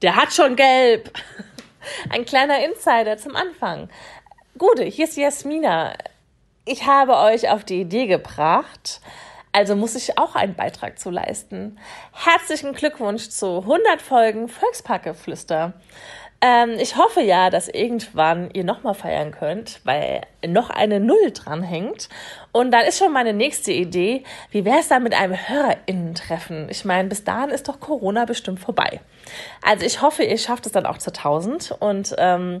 Der hat schon gelb. Ein kleiner Insider zum Anfang. Gute, hier ist Jasmina. Ich habe euch auf die Idee gebracht, also muss ich auch einen Beitrag zu leisten. Herzlichen Glückwunsch zu 100 Folgen Volksparkgeflüster. Ähm, ich hoffe ja, dass irgendwann ihr nochmal feiern könnt, weil noch eine Null dranhängt. Und dann ist schon meine nächste Idee, wie wäre es dann mit einem HörerInnen-Treffen? Ich meine, bis dahin ist doch Corona bestimmt vorbei. Also ich hoffe, ihr schafft es dann auch zu 1000 und ähm,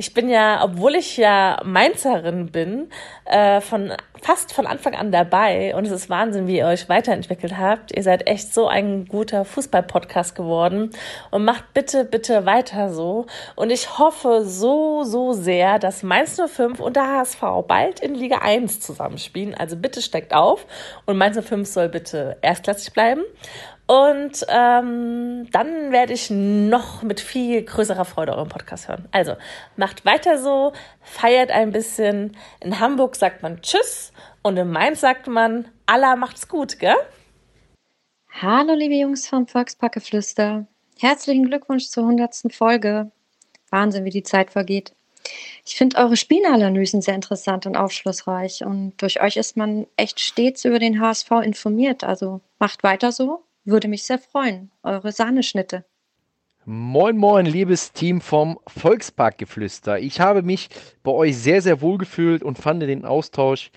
ich bin ja, obwohl ich ja Mainzerin bin, äh, von fast von Anfang an dabei und es ist Wahnsinn, wie ihr euch weiterentwickelt habt. Ihr seid echt so ein guter Fußball-Podcast geworden und macht bitte, bitte weiter so. Und ich hoffe so, so sehr, dass Mainz 05 und der HSV bald in Liga 1 zusammenspielen. Also bitte steckt auf und Mainz 05 soll bitte erstklassig bleiben. Und ähm, dann werde ich noch mit viel größerer Freude euren Podcast hören. Also macht weiter so, feiert ein bisschen. In Hamburg sagt man Tschüss und in Mainz sagt man Allah macht's gut, gell? Hallo liebe Jungs vom Volkspackeflüster. Herzlichen Glückwunsch zur 100. Folge. Wahnsinn, wie die Zeit vergeht. Ich finde eure Spielanalysen sehr interessant und aufschlussreich und durch euch ist man echt stets über den HSV informiert. Also macht weiter so würde mich sehr freuen. Eure Sahneschnitte. Moin, moin, liebes Team vom Volksparkgeflüster. Ich habe mich bei euch sehr, sehr wohl gefühlt und fand den Austausch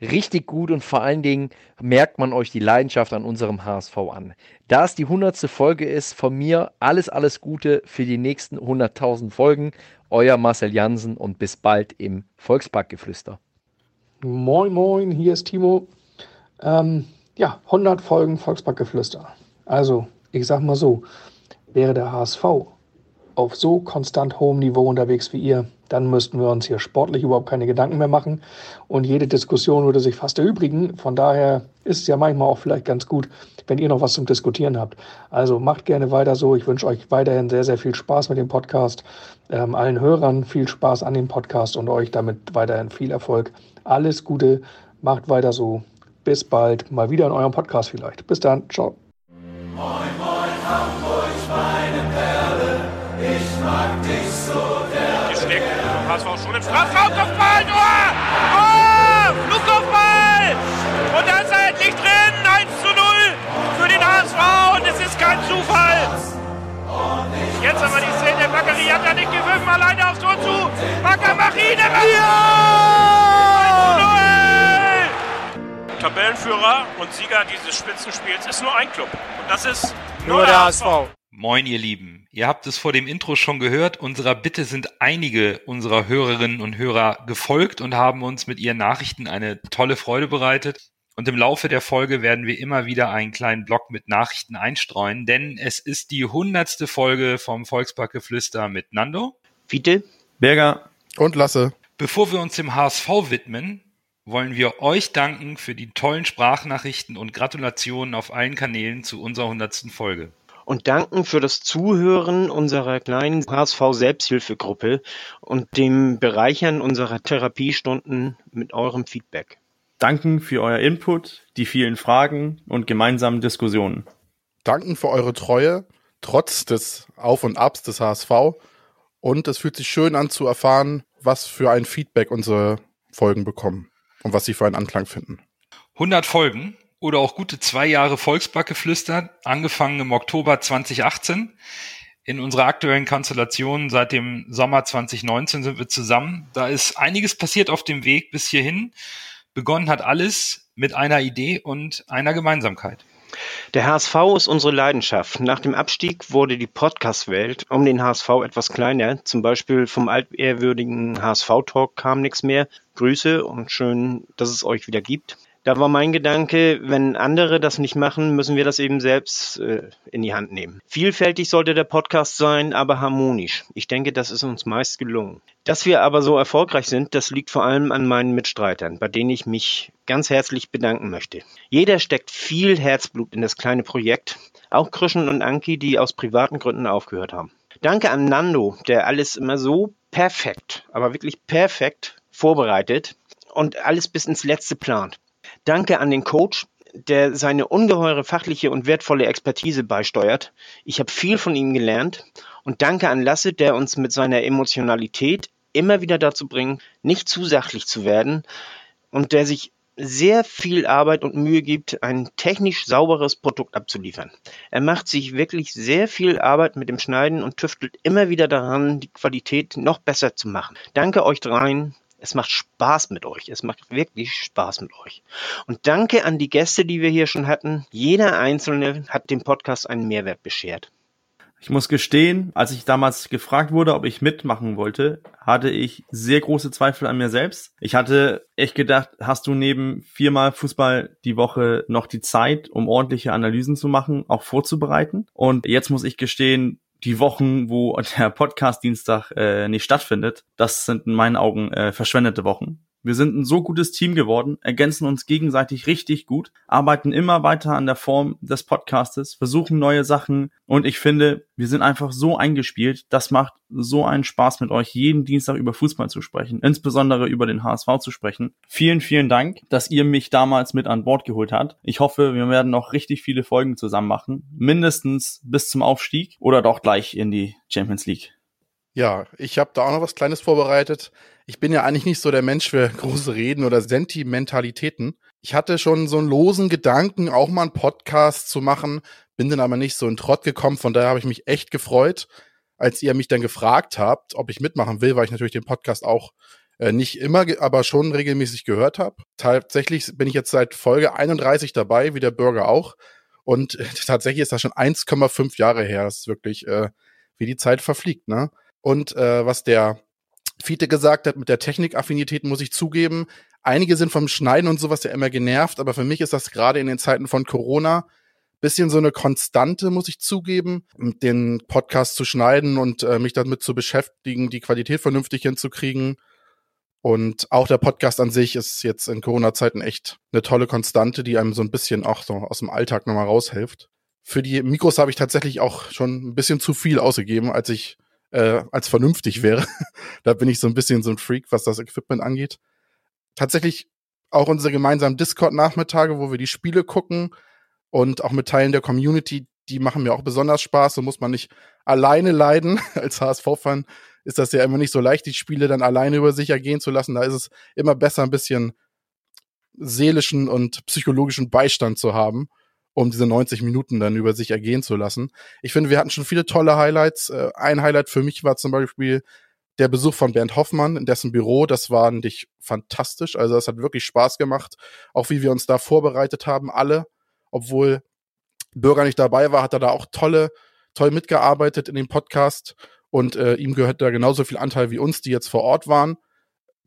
richtig gut und vor allen Dingen merkt man euch die Leidenschaft an unserem HSV an. Da es die 100. Folge ist, von mir alles, alles Gute für die nächsten 100.000 Folgen. Euer Marcel Jansen und bis bald im Volksparkgeflüster. Moin, moin, hier ist Timo. Ähm, ja, 100 Folgen Volksparkgeflüster. Also, ich sag mal so, wäre der HSV auf so konstant hohem Niveau unterwegs wie ihr, dann müssten wir uns hier sportlich überhaupt keine Gedanken mehr machen und jede Diskussion würde sich fast erübrigen. Von daher ist es ja manchmal auch vielleicht ganz gut, wenn ihr noch was zum Diskutieren habt. Also macht gerne weiter so. Ich wünsche euch weiterhin sehr, sehr viel Spaß mit dem Podcast, ähm, allen Hörern viel Spaß an dem Podcast und euch damit weiterhin viel Erfolg. Alles Gute, macht weiter so. Bis bald, mal wieder in eurem Podcast vielleicht. Bis dann, ciao. Moin, moin, Hamburg, meine Perle, ich mag dich so der. Gesteckt, HSV schon im Strafraum, Kopfball, Tor! Tor! Flugkopfball! Und da ist er endlich drin, 1 zu 0 für den HSV und es ist kein Zufall. Jetzt aber die Szene, Bakary hat da nicht gewürfen, alleine aufs Tor zu. Mach ihn, ja! Tabellenführer und Sieger dieses Spitzenspiels ist nur ein Club. Und das ist nur, nur der HSV. Moin, ihr Lieben. Ihr habt es vor dem Intro schon gehört. Unserer Bitte sind einige unserer Hörerinnen und Hörer gefolgt und haben uns mit ihren Nachrichten eine tolle Freude bereitet. Und im Laufe der Folge werden wir immer wieder einen kleinen Block mit Nachrichten einstreuen, denn es ist die hundertste Folge vom Volksparkgeflüster mit Nando, Fiete, Berger und Lasse. Bevor wir uns dem HSV widmen, wollen wir euch danken für die tollen Sprachnachrichten und Gratulationen auf allen Kanälen zu unserer hundertsten Folge. Und danken für das Zuhören unserer kleinen HSV-Selbsthilfegruppe und dem Bereichern unserer Therapiestunden mit eurem Feedback. Danken für euer Input, die vielen Fragen und gemeinsamen Diskussionen. Danken für eure Treue, trotz des Auf und Abs des HSV. Und es fühlt sich schön an zu erfahren, was für ein Feedback unsere Folgen bekommen und was sie für einen Anklang finden. 100 Folgen oder auch gute zwei Jahre Volksbackgeflüster, angefangen im Oktober 2018. In unserer aktuellen Konstellation seit dem Sommer 2019 sind wir zusammen. Da ist einiges passiert auf dem Weg bis hierhin. Begonnen hat alles mit einer Idee und einer Gemeinsamkeit. Der HSV ist unsere Leidenschaft. Nach dem Abstieg wurde die Podcast-Welt um den HSV etwas kleiner. Zum Beispiel vom altehrwürdigen HSV-Talk kam nichts mehr. Grüße und schön, dass es euch wieder gibt. Da war mein Gedanke, wenn andere das nicht machen, müssen wir das eben selbst äh, in die Hand nehmen. Vielfältig sollte der Podcast sein, aber harmonisch. Ich denke, das ist uns meist gelungen. Dass wir aber so erfolgreich sind, das liegt vor allem an meinen Mitstreitern, bei denen ich mich ganz herzlich bedanken möchte. Jeder steckt viel Herzblut in das kleine Projekt, auch Krischen und Anki, die aus privaten Gründen aufgehört haben. Danke an Nando, der alles immer so perfekt, aber wirklich perfekt vorbereitet und alles bis ins Letzte plant. Danke an den Coach. der seine ungeheure fachliche und wertvolle Expertise beisteuert. Ich habe viel von ihm gelernt und danke an Lasse, der uns mit seiner Emotionalität immer wieder dazu bringt, nicht zu sachlich zu werden und der sich sehr viel Arbeit und Mühe gibt, ein technisch sauberes Produkt abzuliefern. Er macht sich wirklich sehr viel Arbeit mit dem Schneiden und tüftelt immer wieder daran, die Qualität noch besser zu machen. Danke euch dreien. Es macht Spaß mit euch. Es macht wirklich Spaß mit euch. Und danke an die Gäste, die wir hier schon hatten. Jeder Einzelne hat dem Podcast einen Mehrwert beschert. Ich muss gestehen, als ich damals gefragt wurde, ob ich mitmachen wollte, hatte ich sehr große Zweifel an mir selbst. Ich hatte echt gedacht, hast du neben viermal Fußball die Woche noch die Zeit, um ordentliche Analysen zu machen, auch vorzubereiten? Und jetzt muss ich gestehen, die Wochen, wo der Podcast-Dienstag äh, nicht stattfindet, das sind in meinen Augen äh, verschwendete Wochen. Wir sind ein so gutes Team geworden, ergänzen uns gegenseitig richtig gut, arbeiten immer weiter an der Form des Podcastes, versuchen neue Sachen und ich finde, wir sind einfach so eingespielt. Das macht so einen Spaß mit euch, jeden Dienstag über Fußball zu sprechen, insbesondere über den HSV zu sprechen. Vielen, vielen Dank, dass ihr mich damals mit an Bord geholt habt. Ich hoffe, wir werden noch richtig viele Folgen zusammen machen, mindestens bis zum Aufstieg oder doch gleich in die Champions League. Ja, ich habe da auch noch was Kleines vorbereitet. Ich bin ja eigentlich nicht so der Mensch für große Reden oder Sentimentalitäten. Ich hatte schon so einen losen Gedanken, auch mal einen Podcast zu machen, bin dann aber nicht so in Trott gekommen. Von daher habe ich mich echt gefreut, als ihr mich dann gefragt habt, ob ich mitmachen will, weil ich natürlich den Podcast auch äh, nicht immer, aber schon regelmäßig gehört habe. Tatsächlich bin ich jetzt seit Folge 31 dabei, wie der Bürger auch. Und äh, tatsächlich ist das schon 1,5 Jahre her. Das ist wirklich, äh, wie die Zeit verfliegt, ne? Und äh, was der Fiete gesagt hat mit der Technikaffinität, muss ich zugeben, einige sind vom Schneiden und sowas ja immer genervt, aber für mich ist das gerade in den Zeiten von Corona bisschen so eine Konstante, muss ich zugeben, den Podcast zu schneiden und äh, mich damit zu beschäftigen, die Qualität vernünftig hinzukriegen. Und auch der Podcast an sich ist jetzt in Corona-Zeiten echt eine tolle Konstante, die einem so ein bisschen auch so aus dem Alltag nochmal raushilft. Für die Mikros habe ich tatsächlich auch schon ein bisschen zu viel ausgegeben, als ich äh, als vernünftig wäre. da bin ich so ein bisschen so ein Freak, was das Equipment angeht. Tatsächlich auch unsere gemeinsamen Discord-Nachmittage, wo wir die Spiele gucken und auch mit Teilen der Community, die machen mir auch besonders Spaß. So muss man nicht alleine leiden. Als HSV-Fan ist das ja immer nicht so leicht, die Spiele dann alleine über sich ergehen zu lassen. Da ist es immer besser, ein bisschen seelischen und psychologischen Beistand zu haben um diese 90 Minuten dann über sich ergehen zu lassen. Ich finde, wir hatten schon viele tolle Highlights. Äh, ein Highlight für mich war zum Beispiel der Besuch von Bernd Hoffmann in dessen Büro. Das war nicht fantastisch. Also das hat wirklich Spaß gemacht. Auch wie wir uns da vorbereitet haben, alle. Obwohl Bürger nicht dabei war, hat er da auch tolle, toll mitgearbeitet in dem Podcast. Und äh, ihm gehört da genauso viel Anteil wie uns, die jetzt vor Ort waren.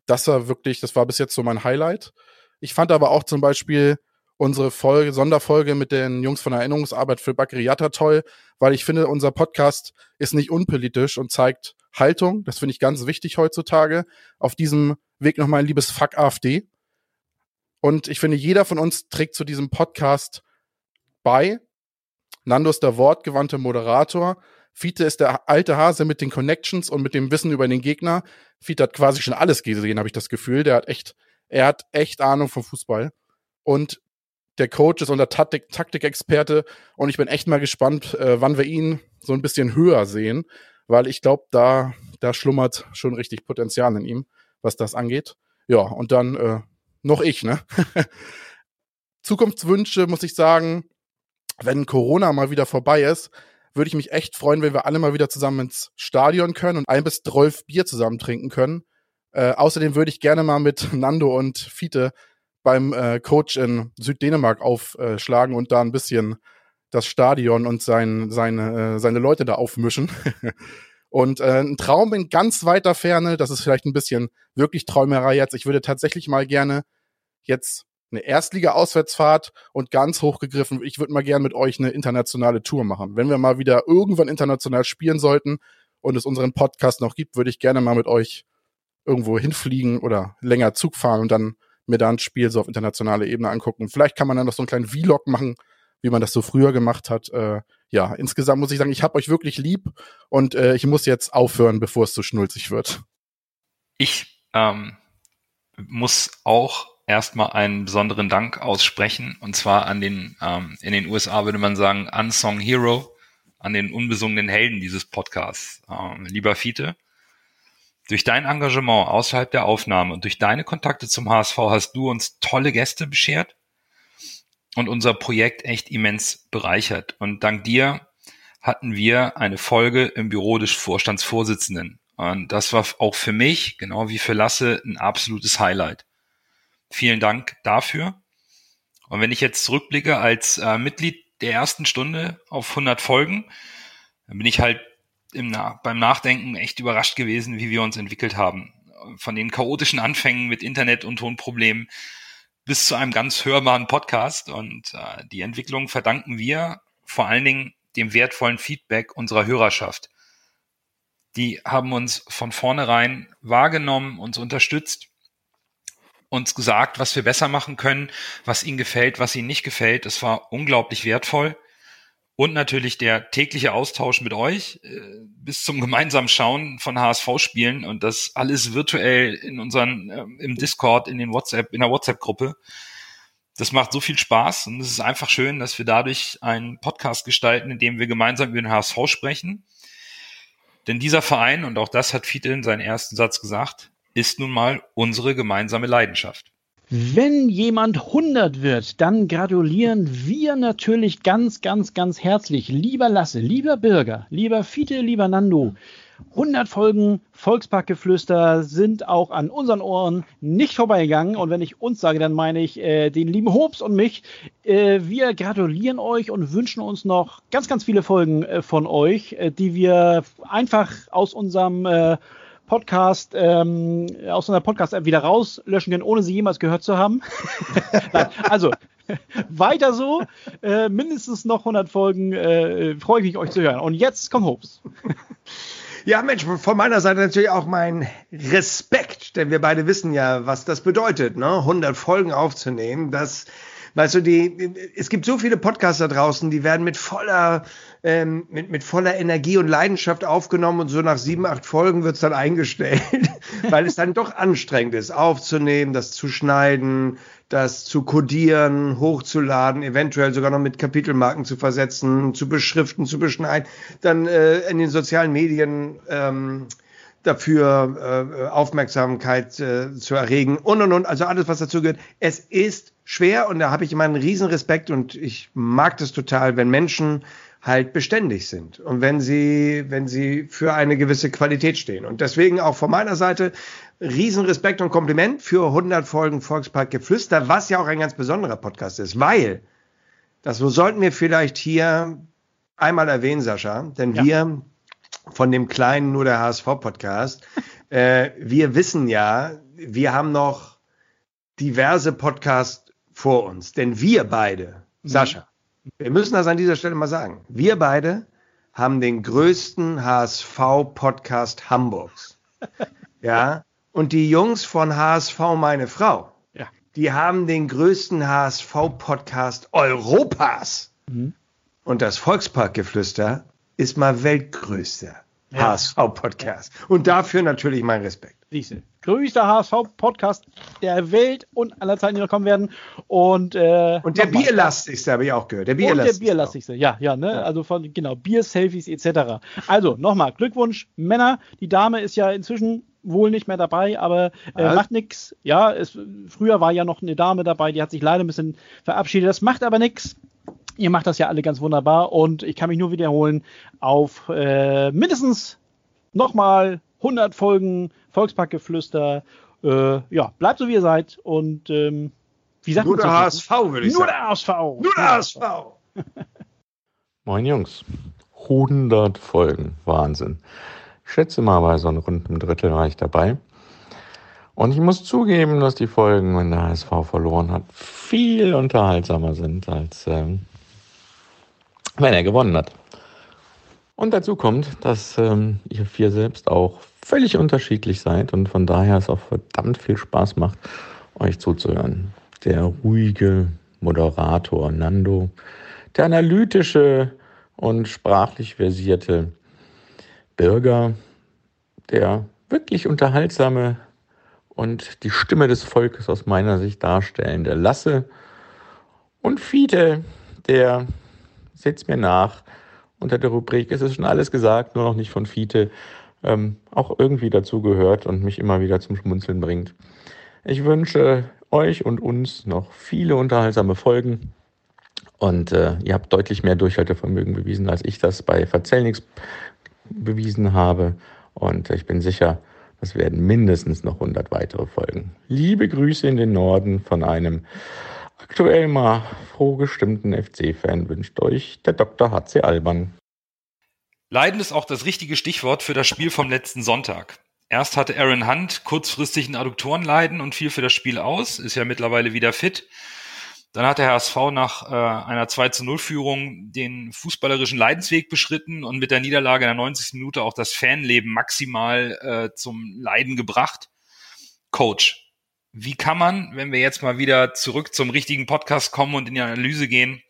Das war wirklich, das war bis jetzt so mein Highlight. Ich fand aber auch zum Beispiel unsere Folge, Sonderfolge mit den Jungs von Erinnerungsarbeit für Bakriata toll, weil ich finde, unser Podcast ist nicht unpolitisch und zeigt Haltung. Das finde ich ganz wichtig heutzutage. Auf diesem Weg nochmal ein liebes Fuck AfD. Und ich finde, jeder von uns trägt zu diesem Podcast bei. Nando ist der wortgewandte Moderator. Fiete ist der alte Hase mit den Connections und mit dem Wissen über den Gegner. Fiete hat quasi schon alles gesehen, habe ich das Gefühl. Der hat echt, er hat echt Ahnung vom Fußball. Und der Coach ist unser Taktik Taktikexperte und ich bin echt mal gespannt, äh, wann wir ihn so ein bisschen höher sehen, weil ich glaube, da, da schlummert schon richtig Potenzial in ihm, was das angeht. Ja, und dann äh, noch ich, ne? Zukunftswünsche, muss ich sagen, wenn Corona mal wieder vorbei ist, würde ich mich echt freuen, wenn wir alle mal wieder zusammen ins Stadion können und ein bis zwölf Bier zusammen trinken können. Äh, außerdem würde ich gerne mal mit Nando und Fiete beim äh, Coach in Süddänemark aufschlagen und da ein bisschen das Stadion und sein, seine, äh, seine Leute da aufmischen. und äh, ein Traum in ganz weiter Ferne, das ist vielleicht ein bisschen wirklich Träumerei jetzt. Ich würde tatsächlich mal gerne jetzt eine Erstliga-Auswärtsfahrt und ganz hochgegriffen, ich würde mal gerne mit euch eine internationale Tour machen. Wenn wir mal wieder irgendwann international spielen sollten und es unseren Podcast noch gibt, würde ich gerne mal mit euch irgendwo hinfliegen oder länger Zug fahren und dann mir da ein Spiel so auf internationaler Ebene angucken. Vielleicht kann man dann noch so einen kleinen Vlog machen, wie man das so früher gemacht hat. Äh, ja, insgesamt muss ich sagen, ich habe euch wirklich lieb und äh, ich muss jetzt aufhören, bevor es zu schnulzig wird. Ich ähm, muss auch erstmal einen besonderen Dank aussprechen. Und zwar an den, ähm, in den USA würde man sagen, Unsung Hero, an den unbesungenen Helden dieses Podcasts. Ähm, lieber Fiete, durch dein Engagement außerhalb der Aufnahme und durch deine Kontakte zum HSV hast du uns tolle Gäste beschert und unser Projekt echt immens bereichert. Und dank dir hatten wir eine Folge im Büro des Vorstandsvorsitzenden. Und das war auch für mich, genau wie für Lasse, ein absolutes Highlight. Vielen Dank dafür. Und wenn ich jetzt zurückblicke als äh, Mitglied der ersten Stunde auf 100 Folgen, dann bin ich halt im, beim Nachdenken echt überrascht gewesen, wie wir uns entwickelt haben. Von den chaotischen Anfängen mit Internet- und Tonproblemen bis zu einem ganz hörbaren Podcast. Und äh, die Entwicklung verdanken wir vor allen Dingen dem wertvollen Feedback unserer Hörerschaft. Die haben uns von vornherein wahrgenommen, uns unterstützt, uns gesagt, was wir besser machen können, was ihnen gefällt, was ihnen nicht gefällt. Es war unglaublich wertvoll. Und natürlich der tägliche Austausch mit euch äh, bis zum gemeinsamen Schauen von HSV-Spielen und das alles virtuell in unseren, äh, im Discord, in den WhatsApp, in der WhatsApp-Gruppe. Das macht so viel Spaß und es ist einfach schön, dass wir dadurch einen Podcast gestalten, in dem wir gemeinsam über den HSV sprechen. Denn dieser Verein, und auch das hat Fiete in seinem ersten Satz gesagt, ist nun mal unsere gemeinsame Leidenschaft. Wenn jemand 100 wird, dann gratulieren wir natürlich ganz, ganz, ganz herzlich. Lieber Lasse, lieber Bürger, lieber Fiete, lieber Nando. 100 Folgen Volksparkgeflüster sind auch an unseren Ohren nicht vorbeigegangen. Und wenn ich uns sage, dann meine ich äh, den lieben Hobbs und mich. Äh, wir gratulieren euch und wünschen uns noch ganz, ganz viele Folgen äh, von euch, äh, die wir einfach aus unserem äh, Podcast ähm, aus einer Podcast-App wieder rauslöschen können, ohne sie jemals gehört zu haben. Also weiter so, äh, mindestens noch 100 Folgen, äh, freue ich mich, euch zu hören. Und jetzt kommt Hobs. Ja, Mensch, von meiner Seite natürlich auch mein Respekt, denn wir beide wissen ja, was das bedeutet, ne? 100 Folgen aufzunehmen. Das, weißt du, die, es gibt so viele Podcasts da draußen, die werden mit voller ähm, mit, mit voller Energie und Leidenschaft aufgenommen und so nach sieben, acht Folgen wird's dann eingestellt, weil es dann doch anstrengend ist, aufzunehmen, das zu schneiden, das zu codieren, hochzuladen, eventuell sogar noch mit Kapitelmarken zu versetzen, zu beschriften, zu beschneiden, dann äh, in den sozialen Medien ähm, dafür äh, Aufmerksamkeit äh, zu erregen und und und, also alles, was dazu gehört. Es ist schwer und da habe ich immer einen riesen Respekt und ich mag das total, wenn Menschen halt beständig sind und wenn sie, wenn sie für eine gewisse Qualität stehen. Und deswegen auch von meiner Seite Riesenrespekt und Kompliment für 100 Folgen Volkspark Geflüster, was ja auch ein ganz besonderer Podcast ist, weil, das sollten wir vielleicht hier einmal erwähnen, Sascha, denn ja. wir von dem kleinen nur der HSV Podcast, äh, wir wissen ja, wir haben noch diverse Podcasts vor uns, denn wir beide, mhm. Sascha, wir müssen das an dieser Stelle mal sagen. Wir beide haben den größten HSV-Podcast Hamburgs. Ja. Und die Jungs von HSV Meine Frau, ja. die haben den größten HSV-Podcast Europas. Mhm. Und das Volksparkgeflüster ist mal weltgrößter ja. HSV-Podcast. Und dafür natürlich mein Respekt. Siehste. Größter HSV-Podcast der Welt und aller Zeiten, die noch kommen werden. Und, äh, und der bierlastigste habe ich auch gehört. Der bierlastigste. Und der bierlastigste, ja, ja, ne? Ja. Also von, genau, Bier-Selfies etc. Also, nochmal, Glückwunsch, Männer. Die Dame ist ja inzwischen wohl nicht mehr dabei, aber äh, macht nichts. Ja, es, früher war ja noch eine Dame dabei, die hat sich leider ein bisschen verabschiedet. Das macht aber nichts. Ihr macht das ja alle ganz wunderbar und ich kann mich nur wiederholen auf äh, mindestens nochmal 100 Folgen Volksparkgeflüster. Äh, ja, bleibt so wie ihr seid und ähm, wie sagt Nur der HSV, würde ich Nur sagen. Der HSV. Nur der HSV. Moin Jungs. 100 Folgen. Wahnsinn. Ich schätze mal, bei so einem runden Drittel war ich dabei. Und ich muss zugeben, dass die Folgen, wenn der HSV verloren hat, viel unterhaltsamer sind, als ähm, wenn er gewonnen hat. Und dazu kommt, dass ähm, ihr vier selbst auch völlig unterschiedlich seid und von daher es auch verdammt viel Spaß macht, euch zuzuhören. Der ruhige Moderator Nando, der analytische und sprachlich versierte Bürger, der wirklich unterhaltsame und die Stimme des Volkes aus meiner Sicht darstellen. Der Lasse und Fiete, der setzt mir nach unter der Rubrik, es ist schon alles gesagt, nur noch nicht von Fiete, ähm, auch irgendwie dazu gehört und mich immer wieder zum Schmunzeln bringt. Ich wünsche euch und uns noch viele unterhaltsame Folgen. Und äh, ihr habt deutlich mehr Durchhaltevermögen bewiesen, als ich das bei Verzellnix bewiesen habe. Und ich bin sicher, es werden mindestens noch 100 weitere Folgen. Liebe Grüße in den Norden von einem aktuell mal froh gestimmten FC-Fan wünscht euch der Dr. HC Alban. Leiden ist auch das richtige Stichwort für das Spiel vom letzten Sonntag. Erst hatte Aaron Hunt kurzfristig ein Adduktorenleiden und fiel für das Spiel aus, ist ja mittlerweile wieder fit. Dann hat der HSV nach äh, einer 2 zu 0 Führung den fußballerischen Leidensweg beschritten und mit der Niederlage in der 90. Minute auch das Fanleben maximal äh, zum Leiden gebracht. Coach, wie kann man, wenn wir jetzt mal wieder zurück zum richtigen Podcast kommen und in die Analyse gehen,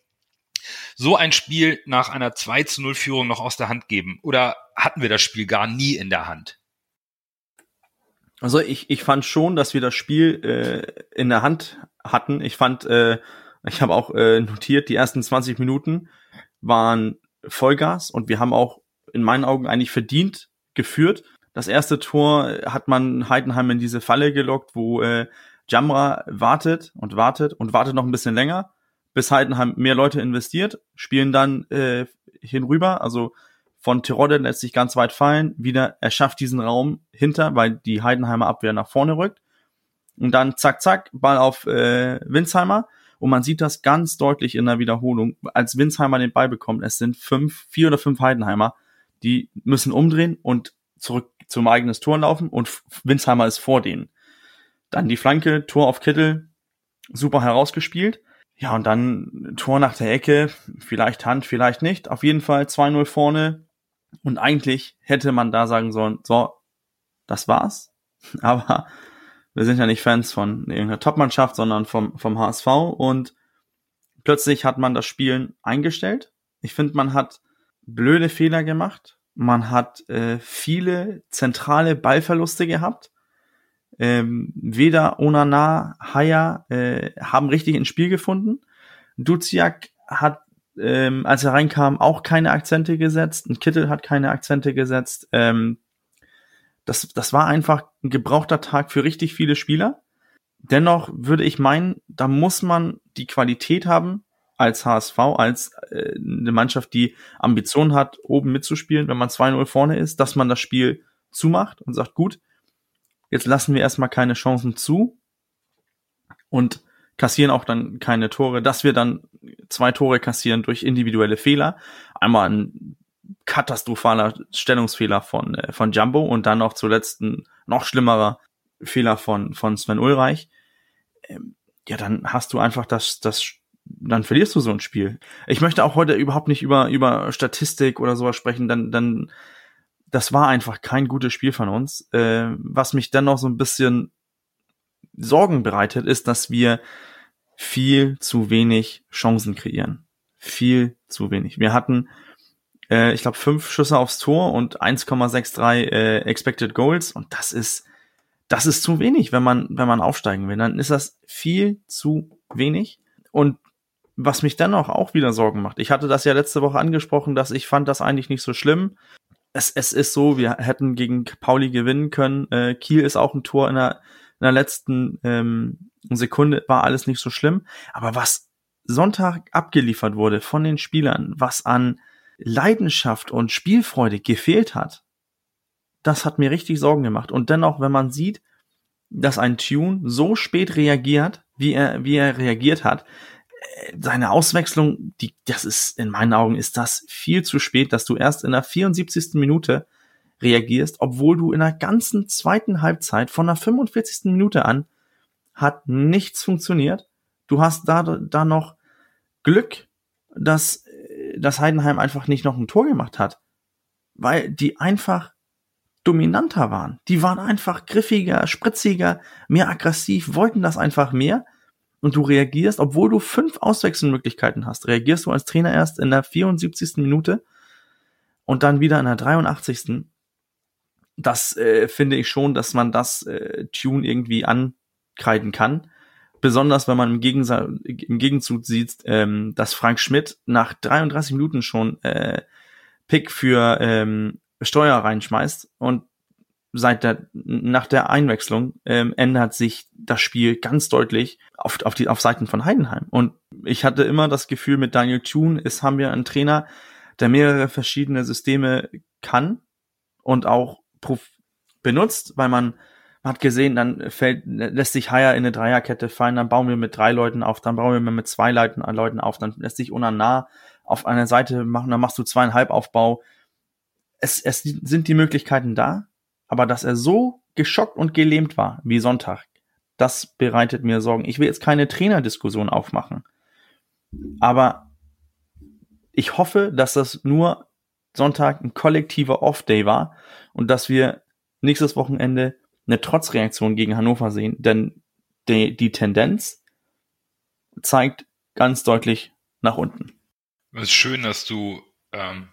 so ein Spiel nach einer 2 zu 0 Führung noch aus der Hand geben? Oder hatten wir das Spiel gar nie in der Hand? Also ich, ich fand schon, dass wir das Spiel äh, in der Hand hatten. Ich fand, äh, ich habe auch äh, notiert, die ersten 20 Minuten waren Vollgas und wir haben auch in meinen Augen eigentlich verdient geführt. Das erste Tor hat man Heidenheim in diese Falle gelockt, wo äh, Jamra wartet und wartet und wartet noch ein bisschen länger, bis Heidenheim mehr Leute investiert, spielen dann äh, hinüber, also von Terodde lässt sich ganz weit fallen, wieder, er schafft diesen Raum hinter, weil die Heidenheimer Abwehr nach vorne rückt. Und dann zack, zack, Ball auf äh, Winsheimer. Und man sieht das ganz deutlich in der Wiederholung, als Winsheimer den Ball bekommt. Es sind fünf, vier oder fünf Heidenheimer, die müssen umdrehen und zurück zum eigenen Tor laufen und Winsheimer ist vor denen. Dann die Flanke, Tor auf Kittel, super herausgespielt. Ja, und dann Tor nach der Ecke, vielleicht Hand, vielleicht nicht. Auf jeden Fall 2-0 vorne, und eigentlich hätte man da sagen sollen, so, das war's. Aber wir sind ja nicht Fans von irgendeiner Topmannschaft, sondern vom, vom HSV und plötzlich hat man das Spielen eingestellt. Ich finde, man hat blöde Fehler gemacht. Man hat äh, viele zentrale Ballverluste gehabt. Ähm, weder Onana, Haya äh, haben richtig ins Spiel gefunden. Duziak hat ähm, als er reinkam, auch keine Akzente gesetzt. Ein Kittel hat keine Akzente gesetzt. Ähm, das, das war einfach ein gebrauchter Tag für richtig viele Spieler. Dennoch würde ich meinen, da muss man die Qualität haben, als HSV, als äh, eine Mannschaft, die Ambitionen hat, oben mitzuspielen, wenn man 2-0 vorne ist, dass man das Spiel zumacht und sagt, gut, jetzt lassen wir erstmal keine Chancen zu und kassieren auch dann keine Tore, dass wir dann zwei Tore kassieren durch individuelle Fehler. Einmal ein katastrophaler Stellungsfehler von, äh, von Jumbo und dann noch zuletzt ein noch schlimmerer Fehler von, von Sven Ulreich. Ähm, ja, dann hast du einfach das, das, dann verlierst du so ein Spiel. Ich möchte auch heute überhaupt nicht über, über Statistik oder sowas sprechen, dann, dann, das war einfach kein gutes Spiel von uns. Äh, was mich dann noch so ein bisschen Sorgen bereitet, ist, dass wir viel zu wenig Chancen kreieren. Viel zu wenig. Wir hatten, äh, ich glaube, fünf Schüsse aufs Tor und 1,63 äh, Expected Goals und das ist, das ist zu wenig, wenn man, wenn man aufsteigen will. Dann ist das viel zu wenig. Und was mich dann auch wieder Sorgen macht, ich hatte das ja letzte Woche angesprochen, dass ich fand das eigentlich nicht so schlimm. Es, es ist so, wir hätten gegen Pauli gewinnen können. Äh, Kiel ist auch ein Tor in der, in der letzten ähm, Sekunde war alles nicht so schlimm. Aber was Sonntag abgeliefert wurde von den Spielern, was an Leidenschaft und Spielfreude gefehlt hat, das hat mir richtig Sorgen gemacht. Und dennoch, wenn man sieht, dass ein Tune so spät reagiert, wie er, wie er reagiert hat, seine Auswechslung, die, das ist, in meinen Augen ist das viel zu spät, dass du erst in der 74. Minute reagierst, obwohl du in der ganzen zweiten Halbzeit von der 45. Minute an hat nichts funktioniert. Du hast da, da noch Glück, dass, dass Heidenheim einfach nicht noch ein Tor gemacht hat. Weil die einfach dominanter waren. Die waren einfach griffiger, spritziger, mehr aggressiv, wollten das einfach mehr. Und du reagierst, obwohl du fünf Auswechselmöglichkeiten hast, reagierst du als Trainer erst in der 74. Minute und dann wieder in der 83. das äh, finde ich schon, dass man das äh, Tune irgendwie ankreiden kann. Besonders wenn man im, Gegensa im Gegenzug sieht, ähm, dass Frank Schmidt nach 33 Minuten schon äh, Pick für ähm, Steuer reinschmeißt und seit der nach der Einwechslung ähm, ändert sich das Spiel ganz deutlich auf, auf die auf Seiten von Heidenheim und ich hatte immer das Gefühl mit Daniel Thune ist haben wir einen Trainer der mehrere verschiedene Systeme kann und auch benutzt weil man man hat gesehen, dann fällt, lässt sich Haier in eine Dreierkette fallen, dann bauen wir mit drei Leuten auf, dann bauen wir mit zwei Leuten, Leuten auf, dann lässt sich Unana auf einer Seite machen, dann machst du zweieinhalb Aufbau. Es, es sind die Möglichkeiten da, aber dass er so geschockt und gelähmt war wie Sonntag, das bereitet mir Sorgen. Ich will jetzt keine Trainerdiskussion aufmachen, aber ich hoffe, dass das nur Sonntag ein kollektiver Off-Day war und dass wir nächstes Wochenende eine Trotzreaktion gegen Hannover sehen, denn die, die Tendenz zeigt ganz deutlich nach unten. Es ist schön, dass du ähm,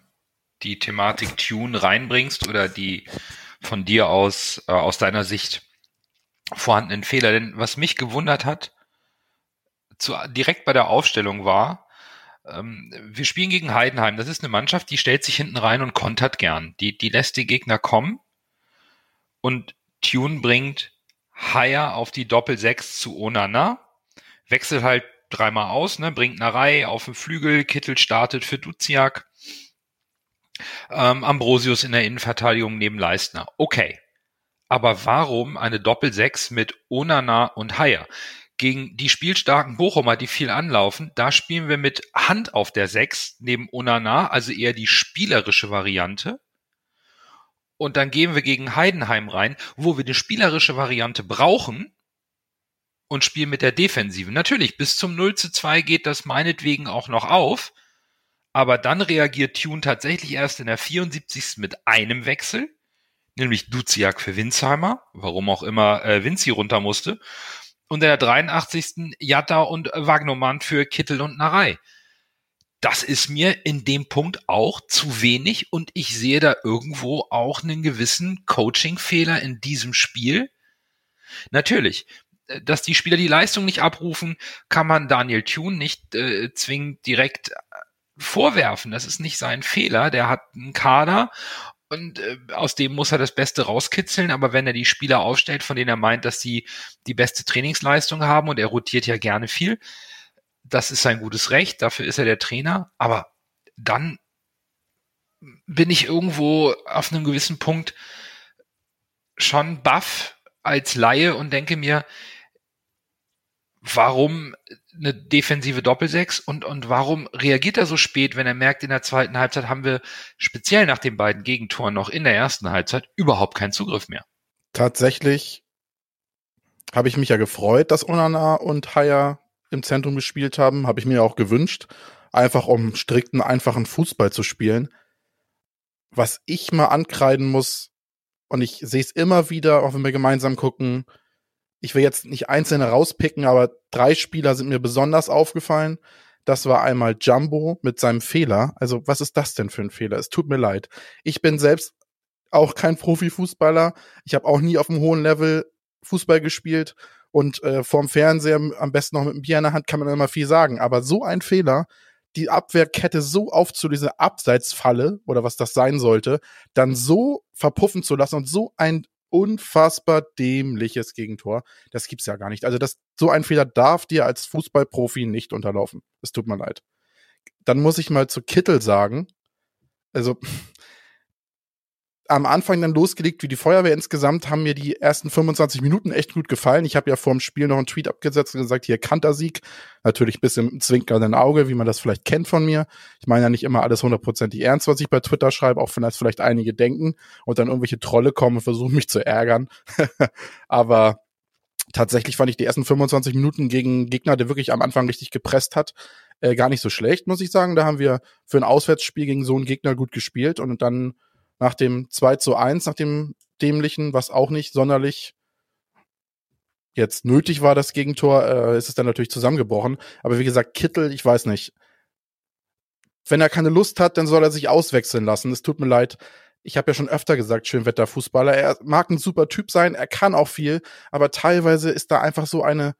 die Thematik Tune reinbringst oder die von dir aus, äh, aus deiner Sicht vorhandenen Fehler. Denn was mich gewundert hat, zu, direkt bei der Aufstellung war, ähm, wir spielen gegen Heidenheim. Das ist eine Mannschaft, die stellt sich hinten rein und kontert gern. Die, die lässt die Gegner kommen. Und Tune bringt Haier auf die Doppel-6 zu Onana, wechselt halt dreimal aus, ne, bringt Narei auf den Flügel, Kittel startet für Duziak, ähm, Ambrosius in der Innenverteidigung neben Leistner. Okay. Aber warum eine Doppel-6 mit Onana und Haier? Gegen die spielstarken Bochumer, die viel anlaufen, da spielen wir mit Hand auf der 6 neben Onana, also eher die spielerische Variante. Und dann gehen wir gegen Heidenheim rein, wo wir die spielerische Variante brauchen und spielen mit der Defensive. Natürlich, bis zum 0 zu 2 geht das meinetwegen auch noch auf. Aber dann reagiert Tune tatsächlich erst in der 74. mit einem Wechsel, nämlich Duziak für Winsheimer, warum auch immer äh, Vinci runter musste. Und in der 83. Jatta und Wagnoman für Kittel und Narei das ist mir in dem Punkt auch zu wenig und ich sehe da irgendwo auch einen gewissen Coaching-Fehler in diesem Spiel. Natürlich, äh, dass die Spieler die Leistung nicht abrufen, kann man Daniel Thune nicht äh, zwingend direkt vorwerfen. Das ist nicht sein Fehler. Der hat einen Kader und äh, aus dem muss er das Beste rauskitzeln. Aber wenn er die Spieler aufstellt, von denen er meint, dass sie die beste Trainingsleistung haben und er rotiert ja gerne viel, das ist sein gutes Recht, dafür ist er der Trainer, aber dann bin ich irgendwo auf einem gewissen Punkt schon baff als Laie und denke mir, warum eine defensive Doppelsechs und, und warum reagiert er so spät, wenn er merkt, in der zweiten Halbzeit haben wir speziell nach den beiden Gegentoren noch in der ersten Halbzeit überhaupt keinen Zugriff mehr. Tatsächlich habe ich mich ja gefreut, dass Onana und Haya im Zentrum gespielt haben, habe ich mir auch gewünscht, einfach um strikten, einfachen Fußball zu spielen. Was ich mal ankreiden muss, und ich sehe es immer wieder, auch wenn wir gemeinsam gucken, ich will jetzt nicht einzelne rauspicken, aber drei Spieler sind mir besonders aufgefallen. Das war einmal Jumbo mit seinem Fehler. Also, was ist das denn für ein Fehler? Es tut mir leid. Ich bin selbst auch kein Profifußballer. Ich habe auch nie auf einem hohen Level Fußball gespielt und äh, vorm Fernseher am besten noch mit einem Bier in der Hand kann man immer viel sagen. Aber so ein Fehler, die Abwehrkette so auf zu dieser Abseitsfalle oder was das sein sollte, dann so verpuffen zu lassen und so ein unfassbar dämliches Gegentor, das gibt's ja gar nicht. Also das so ein Fehler darf dir als Fußballprofi nicht unterlaufen. Es tut mir leid. Dann muss ich mal zu Kittel sagen, also am Anfang dann losgelegt wie die Feuerwehr. Insgesamt haben mir die ersten 25 Minuten echt gut gefallen. Ich habe ja vor dem Spiel noch einen Tweet abgesetzt und gesagt, hier Kantersieg. Natürlich bisschen mit einem zwinkernden Auge, wie man das vielleicht kennt von mir. Ich meine ja nicht immer alles hundertprozentig ernst, was ich bei Twitter schreibe, auch wenn das vielleicht einige denken und dann irgendwelche Trolle kommen und versuchen mich zu ärgern. Aber tatsächlich fand ich die ersten 25 Minuten gegen Gegner, der wirklich am Anfang richtig gepresst hat, äh, gar nicht so schlecht, muss ich sagen. Da haben wir für ein Auswärtsspiel gegen so einen Gegner gut gespielt und dann nach dem 2 zu 1, nach dem dämlichen, was auch nicht sonderlich jetzt nötig war, das Gegentor, äh, ist es dann natürlich zusammengebrochen. Aber wie gesagt, Kittel, ich weiß nicht. Wenn er keine Lust hat, dann soll er sich auswechseln lassen. Es tut mir leid. ich habe ja schon öfter gesagt, Schönwetterfußballer, er mag ein super Typ sein, er kann auch viel, aber teilweise ist da einfach so eine,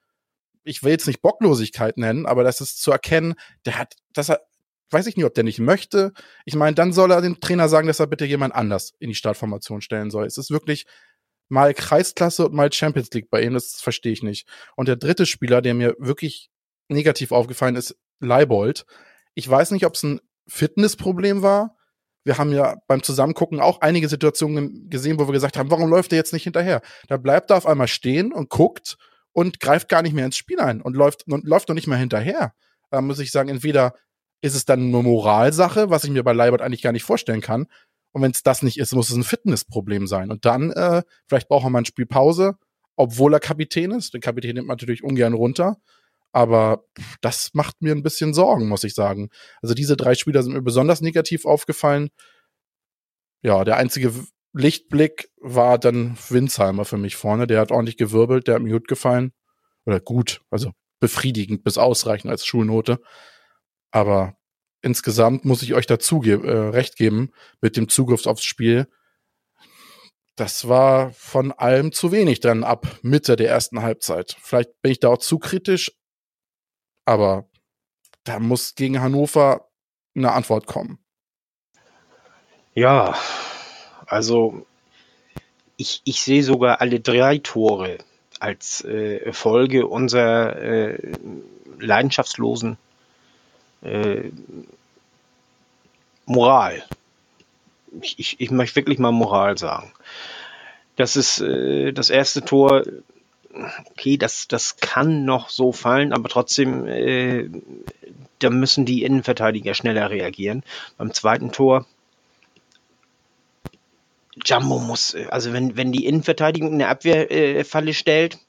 ich will jetzt nicht Bocklosigkeit nennen, aber das ist zu erkennen, der hat, dass er, weiß ich nicht, ob der nicht möchte. Ich meine, dann soll er dem Trainer sagen, dass er bitte jemand anders in die Startformation stellen soll. Es ist wirklich mal Kreisklasse und mal Champions League bei ihm, das verstehe ich nicht. Und der dritte Spieler, der mir wirklich negativ aufgefallen ist, Leibold. Ich weiß nicht, ob es ein Fitnessproblem war. Wir haben ja beim Zusammengucken auch einige Situationen gesehen, wo wir gesagt haben, warum läuft er jetzt nicht hinterher? Da bleibt er auf einmal stehen und guckt und greift gar nicht mehr ins Spiel ein und läuft, läuft noch nicht mehr hinterher. Da muss ich sagen, entweder ist es dann eine Moralsache, was ich mir bei Leibert eigentlich gar nicht vorstellen kann. Und wenn es das nicht ist, muss es ein Fitnessproblem sein. Und dann, äh, vielleicht braucht er mal eine Spielpause, obwohl er Kapitän ist. Den Kapitän nimmt man natürlich ungern runter. Aber das macht mir ein bisschen Sorgen, muss ich sagen. Also diese drei Spieler sind mir besonders negativ aufgefallen. Ja, der einzige Lichtblick war dann Winsheimer für mich vorne. Der hat ordentlich gewirbelt, der hat mir gut gefallen. Oder gut, also befriedigend bis ausreichend als Schulnote. Aber insgesamt muss ich euch dazu ge äh, recht geben mit dem Zugriff aufs Spiel. Das war von allem zu wenig dann ab Mitte der ersten Halbzeit. Vielleicht bin ich da auch zu kritisch, aber da muss gegen Hannover eine Antwort kommen. Ja, also ich, ich sehe sogar alle drei Tore als äh, Folge unserer äh, leidenschaftslosen äh, Moral. Ich, ich, ich möchte wirklich mal Moral sagen. Das ist äh, das erste Tor, okay, das, das kann noch so fallen, aber trotzdem, äh, da müssen die Innenverteidiger schneller reagieren. Beim zweiten Tor, Jumbo muss, also wenn, wenn die Innenverteidigung eine Abwehrfalle äh, stellt,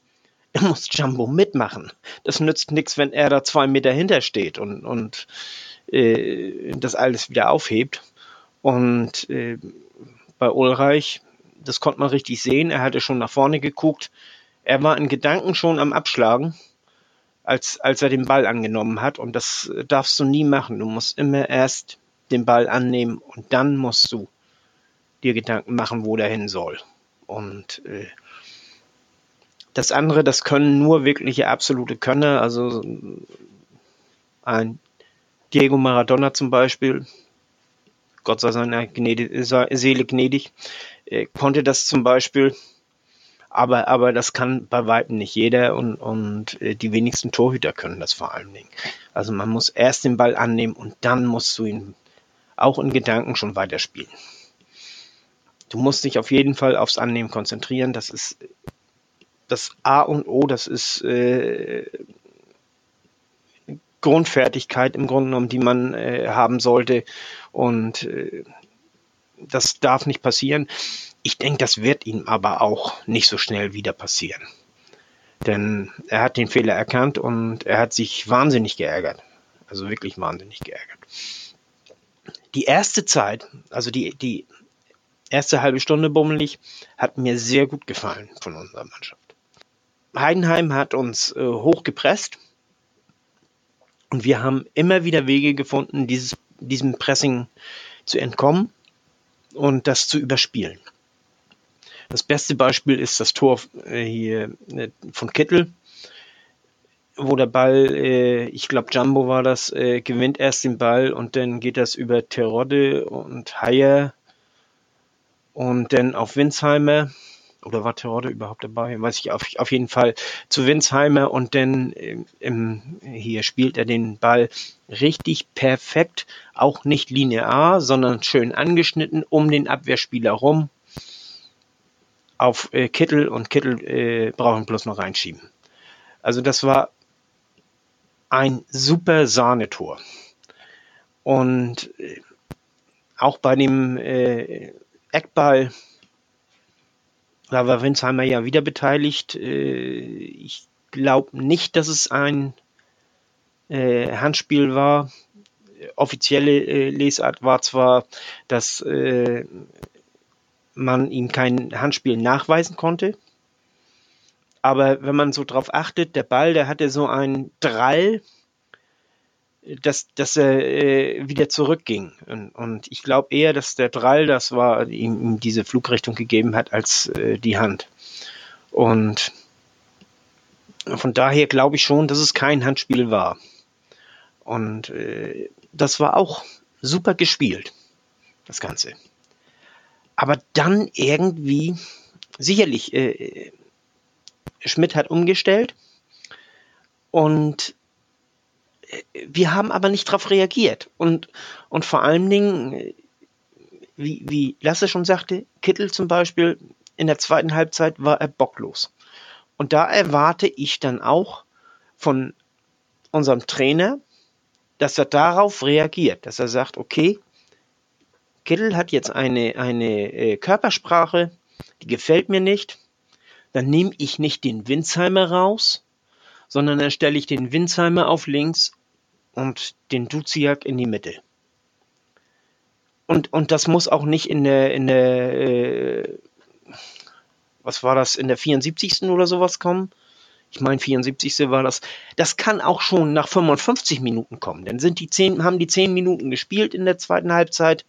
muss Jumbo mitmachen. Das nützt nichts, wenn er da zwei Meter hinter steht und, und äh, das alles wieder aufhebt. Und äh, bei Ulreich, das konnte man richtig sehen, er hatte schon nach vorne geguckt, er war in Gedanken schon am Abschlagen, als, als er den Ball angenommen hat. Und das darfst du nie machen. Du musst immer erst den Ball annehmen und dann musst du dir Gedanken machen, wo der hin soll. Und äh, das andere, das können nur wirkliche absolute Könner. Also ein Diego Maradona zum Beispiel, Gott sei seiner Seele gnädig, äh, konnte das zum Beispiel aber, aber das kann bei weitem nicht jeder und, und äh, die wenigsten Torhüter können das vor allen Dingen. Also man muss erst den Ball annehmen und dann musst du ihn auch in Gedanken schon weiterspielen. Du musst dich auf jeden Fall aufs Annehmen konzentrieren. Das ist das A und O, das ist äh, Grundfertigkeit im Grunde genommen, die man äh, haben sollte. Und äh, das darf nicht passieren. Ich denke, das wird ihm aber auch nicht so schnell wieder passieren. Denn er hat den Fehler erkannt und er hat sich wahnsinnig geärgert. Also wirklich wahnsinnig geärgert. Die erste Zeit, also die, die erste halbe Stunde bummelig, hat mir sehr gut gefallen von unserer Mannschaft. Heidenheim hat uns äh, hoch gepresst und wir haben immer wieder Wege gefunden, dieses, diesem Pressing zu entkommen und das zu überspielen. Das beste Beispiel ist das Tor äh, hier äh, von Kittel, wo der Ball, äh, ich glaube Jumbo war das, äh, gewinnt erst den Ball und dann geht das über Terodde und Heyer und dann auf Winsheimer. Oder war Terodde überhaupt dabei? Weiß ich auf, auf jeden Fall zu Winsheimer und dann äh, im, hier spielt er den Ball richtig perfekt, auch nicht linear, sondern schön angeschnitten um den Abwehrspieler rum auf äh, Kittel und Kittel äh, brauchen bloß noch reinschieben. Also das war ein super Sahnetor. Und äh, auch bei dem äh, Eckball, war Winsheimer ja wieder beteiligt. Äh, ich glaube nicht, dass es ein äh, Handspiel war. Offizielle äh, Lesart war zwar, dass man ihm kein Handspiel nachweisen konnte. Aber wenn man so drauf achtet, der Ball, der hatte so einen Drall, dass, dass er äh, wieder zurückging. Und, und ich glaube eher, dass der Drall das war, ihm, diese Flugrichtung gegeben hat, als äh, die Hand. Und von daher glaube ich schon, dass es kein Handspiel war. Und äh, das war auch super gespielt, das Ganze. Aber dann irgendwie, sicherlich, äh, Schmidt hat umgestellt und wir haben aber nicht darauf reagiert. Und, und vor allen Dingen, wie, wie Lasse schon sagte, Kittel zum Beispiel, in der zweiten Halbzeit war er bocklos. Und da erwarte ich dann auch von unserem Trainer, dass er darauf reagiert, dass er sagt, okay, Kittel hat jetzt eine, eine äh, Körpersprache, die gefällt mir nicht, dann nehme ich nicht den Winsheimer raus, sondern dann stelle ich den Winsheimer auf links und den Duziak in die Mitte. Und, und das muss auch nicht in der, in der äh, was war das, in der 74. oder sowas kommen. Ich meine, 74. war das. Das kann auch schon nach 55 Minuten kommen. Dann sind die 10, haben die 10 Minuten gespielt in der zweiten Halbzeit.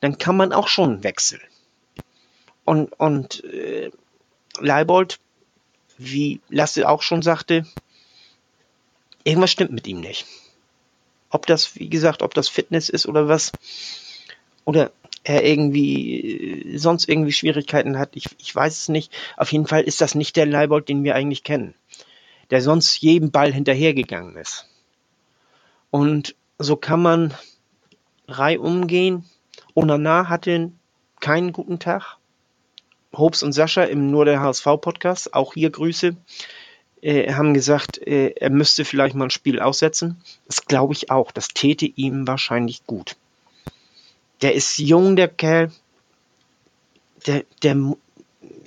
Dann kann man auch schon wechseln. Und, und äh, Leibold, wie Lasse auch schon sagte, irgendwas stimmt mit ihm nicht. Ob das, wie gesagt, ob das Fitness ist oder was, oder er irgendwie äh, sonst irgendwie Schwierigkeiten hat. Ich, ich weiß es nicht. Auf jeden Fall ist das nicht der Leibold, den wir eigentlich kennen. Der sonst jedem Ball hinterhergegangen ist. Und so kann man Rei umgehen. Onana hatte keinen guten Tag. Hobs und Sascha im Nur der HSV Podcast, auch hier Grüße, äh, haben gesagt, äh, er müsste vielleicht mal ein Spiel aussetzen. Das glaube ich auch. Das täte ihm wahrscheinlich gut der ist jung, der Kerl. Der, der,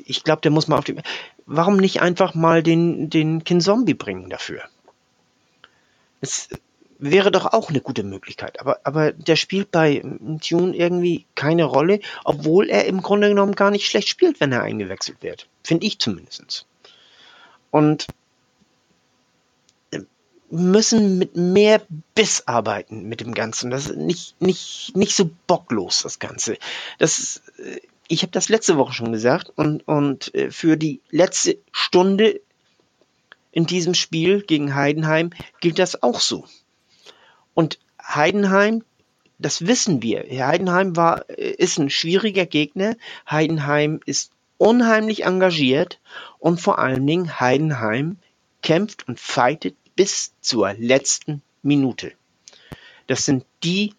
ich glaube, der muss mal auf die. Warum nicht einfach mal den, den Kinzombie bringen dafür? Es wäre doch auch eine gute Möglichkeit. Aber, aber der spielt bei Tune irgendwie keine Rolle, obwohl er im Grunde genommen gar nicht schlecht spielt, wenn er eingewechselt wird. Finde ich zumindest. Und müssen mit mehr Biss arbeiten mit dem Ganzen. Das ist nicht, nicht, nicht so bocklos, das Ganze. Das, äh, ich habe das letzte Woche schon gesagt und, und äh, für die letzte Stunde in diesem Spiel gegen Heidenheim gilt das auch so. Und Heidenheim, das wissen wir. Heidenheim war, äh, ist ein schwieriger Gegner. Heidenheim ist unheimlich engagiert und vor allen Dingen Heidenheim kämpft und fightet bis zur letzten Minute. Das sind die,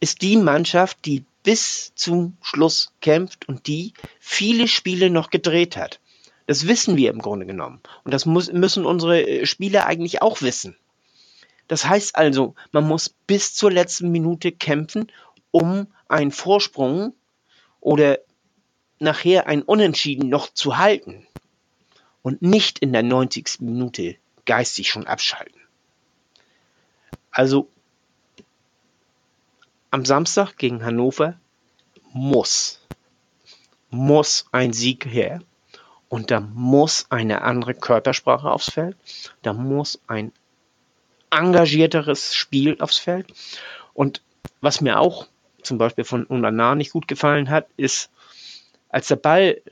ist die Mannschaft, die bis zum Schluss kämpft und die viele Spiele noch gedreht hat. Das wissen wir im Grunde genommen. Und das muss, müssen unsere äh, Spieler eigentlich auch wissen. Das heißt also, man muss bis zur letzten Minute kämpfen, um einen Vorsprung oder nachher ein Unentschieden noch zu halten. Und nicht in der 90. Minute geistig schon abschalten. Also am Samstag gegen Hannover muss, muss ein Sieg her. Und da muss eine andere Körpersprache aufs Feld. Da muss ein engagierteres Spiel aufs Feld. Und was mir auch zum Beispiel von Unana nicht gut gefallen hat, ist, als der Ball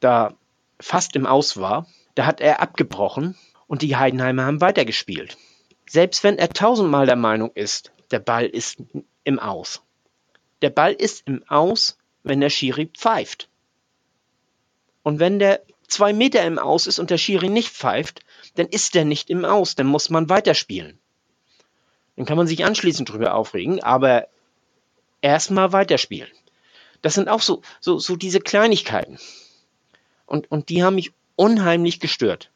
da fast im Aus war, da hat er abgebrochen und die Heidenheimer haben weitergespielt. Selbst wenn er tausendmal der Meinung ist, der Ball ist im Aus. Der Ball ist im Aus, wenn der Schiri pfeift. Und wenn der zwei Meter im Aus ist und der Schiri nicht pfeift, dann ist der nicht im Aus, dann muss man weiterspielen. Dann kann man sich anschließend drüber aufregen, aber erstmal weiterspielen. Das sind auch so, so, so diese Kleinigkeiten. Und, und die haben mich unheimlich gestört.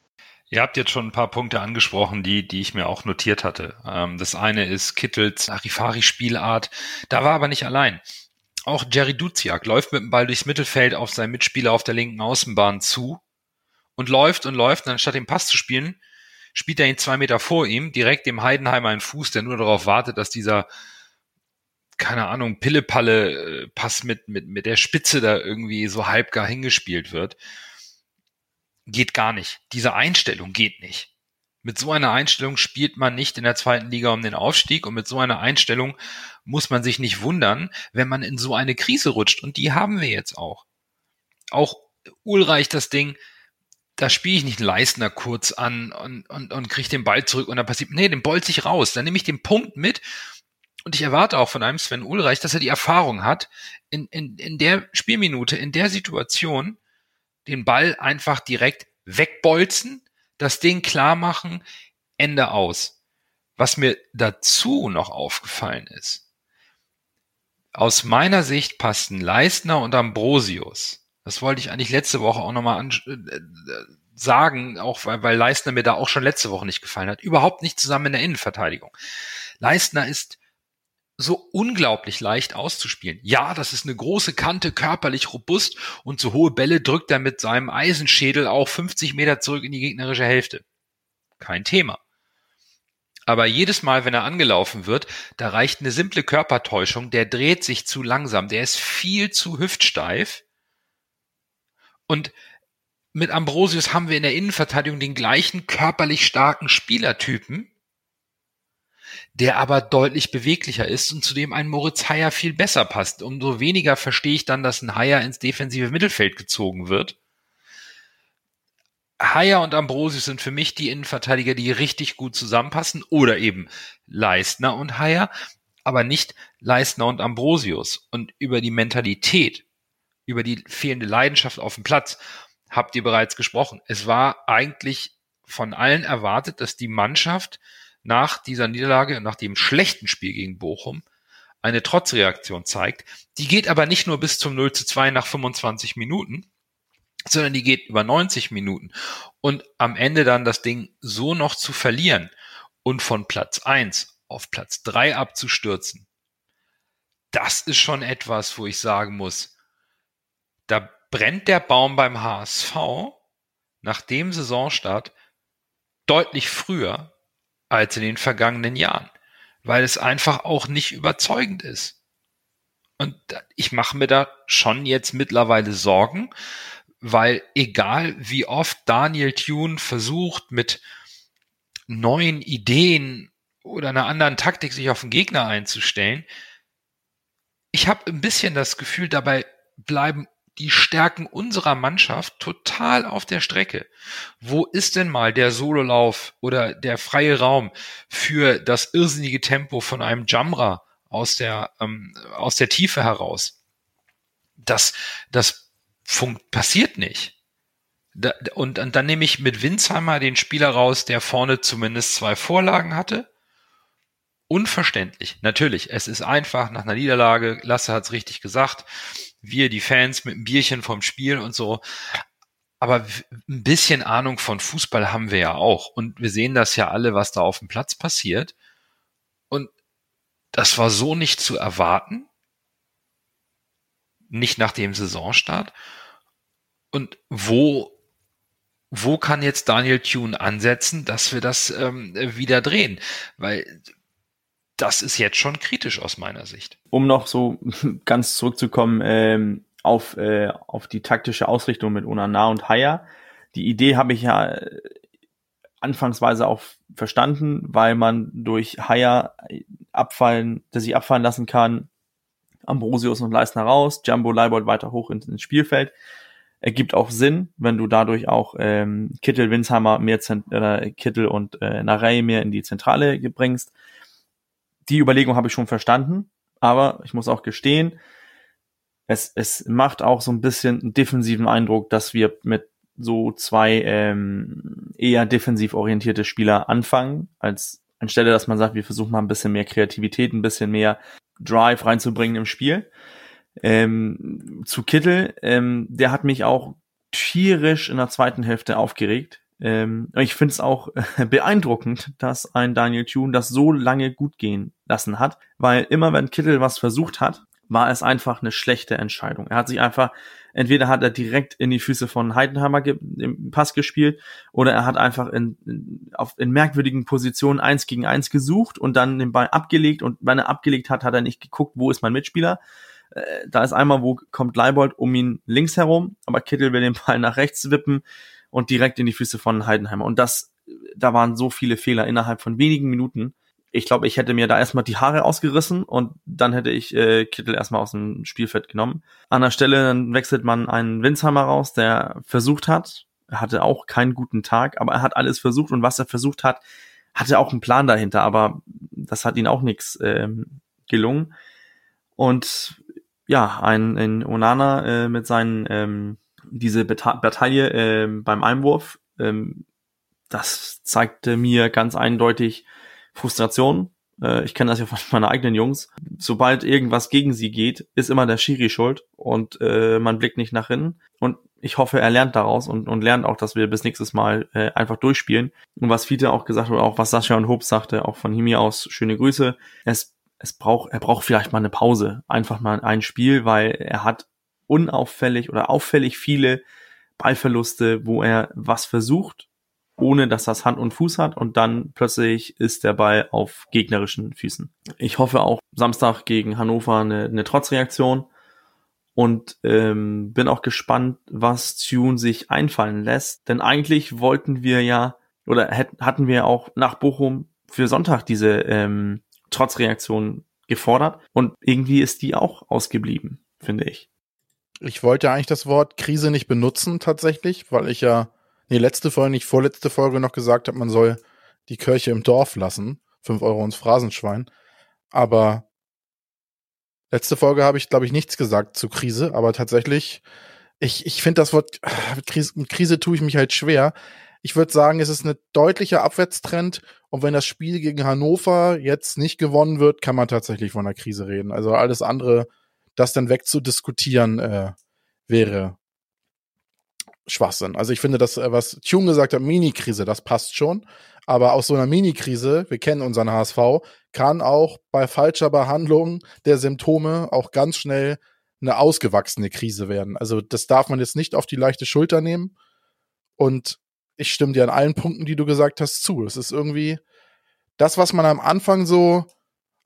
Ihr habt jetzt schon ein paar Punkte angesprochen, die, die ich mir auch notiert hatte. Ähm, das eine ist Kittels Arifari-Spielart. Da war aber nicht allein. Auch Jerry Duziak läuft mit dem Ball durchs Mittelfeld auf seinen Mitspieler auf der linken Außenbahn zu und läuft und läuft. Und anstatt den Pass zu spielen, spielt er ihn zwei Meter vor ihm, direkt dem Heidenheimer einen Fuß, der nur darauf wartet, dass dieser, keine Ahnung, Pillepalle-Pass äh, mit, mit, mit der Spitze da irgendwie so halbgar hingespielt wird geht gar nicht. Diese Einstellung geht nicht. Mit so einer Einstellung spielt man nicht in der zweiten Liga um den Aufstieg und mit so einer Einstellung muss man sich nicht wundern, wenn man in so eine Krise rutscht. Und die haben wir jetzt auch. Auch Ulreich das Ding, da spiele ich nicht einen Leistner kurz an und, und, und kriege den Ball zurück und dann passiert, nee, den bolzt ich raus. Dann nehme ich den Punkt mit und ich erwarte auch von einem Sven Ulreich, dass er die Erfahrung hat, in, in, in der Spielminute, in der Situation, den Ball einfach direkt wegbolzen, das Ding klar machen, Ende aus. Was mir dazu noch aufgefallen ist, aus meiner Sicht passten Leistner und Ambrosius das wollte ich eigentlich letzte Woche auch nochmal äh, äh, sagen, auch weil, weil Leistner mir da auch schon letzte Woche nicht gefallen hat. Überhaupt nicht zusammen in der Innenverteidigung. Leistner ist so unglaublich leicht auszuspielen. Ja, das ist eine große Kante, körperlich robust und so hohe Bälle drückt er mit seinem Eisenschädel auch 50 Meter zurück in die gegnerische Hälfte. Kein Thema. Aber jedes Mal, wenn er angelaufen wird, da reicht eine simple Körpertäuschung, der dreht sich zu langsam, der ist viel zu hüftsteif und mit Ambrosius haben wir in der Innenverteidigung den gleichen körperlich starken Spielertypen, der aber deutlich beweglicher ist und zudem ein Moritz Heyer viel besser passt. Umso weniger verstehe ich dann, dass ein Heyer ins defensive Mittelfeld gezogen wird. Heyer und Ambrosius sind für mich die Innenverteidiger, die richtig gut zusammenpassen oder eben Leistner und Heyer, aber nicht Leistner und Ambrosius. Und über die Mentalität über die fehlende Leidenschaft auf dem Platz habt ihr bereits gesprochen. Es war eigentlich von allen erwartet, dass die Mannschaft nach dieser Niederlage, nach dem schlechten Spiel gegen Bochum, eine Trotzreaktion zeigt. Die geht aber nicht nur bis zum 0 zu 2 nach 25 Minuten, sondern die geht über 90 Minuten. Und am Ende dann das Ding so noch zu verlieren und von Platz 1 auf Platz 3 abzustürzen, das ist schon etwas, wo ich sagen muss, da brennt der Baum beim HSV nach dem Saisonstart deutlich früher als in den vergangenen Jahren, weil es einfach auch nicht überzeugend ist. Und ich mache mir da schon jetzt mittlerweile Sorgen, weil egal wie oft Daniel Thune versucht mit neuen Ideen oder einer anderen Taktik sich auf den Gegner einzustellen, ich habe ein bisschen das Gefühl, dabei bleiben die Stärken unserer Mannschaft total auf der Strecke. Wo ist denn mal der Sololauf oder der freie Raum für das irrsinnige Tempo von einem Jamra aus der, ähm, aus der Tiefe heraus? Das, das passiert nicht. Da, und, und dann nehme ich mit Winsheimer den Spieler raus, der vorne zumindest zwei Vorlagen hatte. Unverständlich. Natürlich, es ist einfach nach einer Niederlage. Lasse hat es richtig gesagt wir, die Fans, mit einem Bierchen vom Spiel und so. Aber ein bisschen Ahnung von Fußball haben wir ja auch. Und wir sehen das ja alle, was da auf dem Platz passiert. Und das war so nicht zu erwarten. Nicht nach dem Saisonstart. Und wo, wo kann jetzt Daniel Thune ansetzen, dass wir das ähm, wieder drehen? Weil das ist jetzt schon kritisch aus meiner Sicht. Um noch so ganz zurückzukommen ähm, auf, äh, auf die taktische Ausrichtung mit Unana und Haya. Die Idee habe ich ja äh, anfangsweise auch verstanden, weil man durch Haya abfallen, dass sich abfallen lassen kann, Ambrosius und Leistner raus, Jumbo Leibold weiter hoch ins, ins Spielfeld. Ergibt auch Sinn, wenn du dadurch auch ähm, Kittel, Winsheimer mehr Zent äh, Kittel und äh, Narey mehr in die Zentrale bringst die Überlegung habe ich schon verstanden, aber ich muss auch gestehen, es, es macht auch so ein bisschen einen defensiven Eindruck, dass wir mit so zwei ähm, eher defensiv orientierte Spieler anfangen, als anstelle, dass man sagt, wir versuchen mal ein bisschen mehr Kreativität, ein bisschen mehr Drive reinzubringen im Spiel. Ähm, zu Kittel, ähm, der hat mich auch tierisch in der zweiten Hälfte aufgeregt. Ähm, ich finde es auch beeindruckend, dass ein Daniel Thune das so lange gut gehen lassen hat, weil immer wenn Kittel was versucht hat, war es einfach eine schlechte Entscheidung. Er hat sich einfach, entweder hat er direkt in die Füße von Heidenheimer im Pass gespielt oder er hat einfach in, in, auf, in merkwürdigen Positionen eins gegen eins gesucht und dann den Ball abgelegt und wenn er abgelegt hat, hat er nicht geguckt, wo ist mein Mitspieler. Äh, da ist einmal, wo kommt Leibold um ihn links herum, aber Kittel will den Ball nach rechts wippen und direkt in die Füße von Heidenheimer. Und das da waren so viele Fehler innerhalb von wenigen Minuten. Ich glaube, ich hätte mir da erstmal die Haare ausgerissen und dann hätte ich äh, Kittel erstmal aus dem Spielfeld genommen. An der Stelle dann wechselt man einen Winsheimer raus, der versucht hat. Er hatte auch keinen guten Tag, aber er hat alles versucht und was er versucht hat, hatte auch einen Plan dahinter, aber das hat ihn auch nichts ähm, gelungen. Und ja, ein, ein Onana äh, mit seinen ähm, diese Bata Bataille äh, beim Einwurf, ähm, das zeigte mir ganz eindeutig Frustration. Äh, ich kenne das ja von meinen eigenen Jungs. Sobald irgendwas gegen sie geht, ist immer der Schiri schuld und äh, man blickt nicht nach innen. Und ich hoffe, er lernt daraus und, und lernt auch, dass wir bis nächstes Mal äh, einfach durchspielen. Und was Fiete auch gesagt hat, auch was Sascha und Hobbs sagte, auch von mir aus, schöne Grüße. Es, es braucht, er braucht vielleicht mal eine Pause. Einfach mal ein Spiel, weil er hat unauffällig oder auffällig viele Ballverluste, wo er was versucht, ohne dass das Hand und Fuß hat und dann plötzlich ist der Ball auf gegnerischen Füßen. Ich hoffe auch Samstag gegen Hannover eine, eine Trotzreaktion und ähm, bin auch gespannt, was Tune sich einfallen lässt, denn eigentlich wollten wir ja oder hätten, hatten wir auch nach Bochum für Sonntag diese ähm, Trotzreaktion gefordert und irgendwie ist die auch ausgeblieben, finde ich. Ich wollte eigentlich das Wort Krise nicht benutzen tatsächlich, weil ich ja, nee, letzte Folge, nicht vorletzte Folge noch gesagt habe, man soll die Kirche im Dorf lassen. Fünf Euro ins Phrasenschwein. Aber letzte Folge habe ich, glaube ich, nichts gesagt zu Krise, aber tatsächlich, ich, ich finde das Wort mit Krise, mit Krise tue ich mich halt schwer. Ich würde sagen, es ist ein deutlicher Abwärtstrend. Und wenn das Spiel gegen Hannover jetzt nicht gewonnen wird, kann man tatsächlich von einer Krise reden. Also alles andere das dann wegzudiskutieren, äh, wäre Schwachsinn. Also ich finde, das, äh, was Tune gesagt hat, Mini-Krise, das passt schon. Aber aus so einer Mini-Krise, wir kennen unseren HSV, kann auch bei falscher Behandlung der Symptome auch ganz schnell eine ausgewachsene Krise werden. Also das darf man jetzt nicht auf die leichte Schulter nehmen. Und ich stimme dir an allen Punkten, die du gesagt hast, zu. Es ist irgendwie das, was man am Anfang so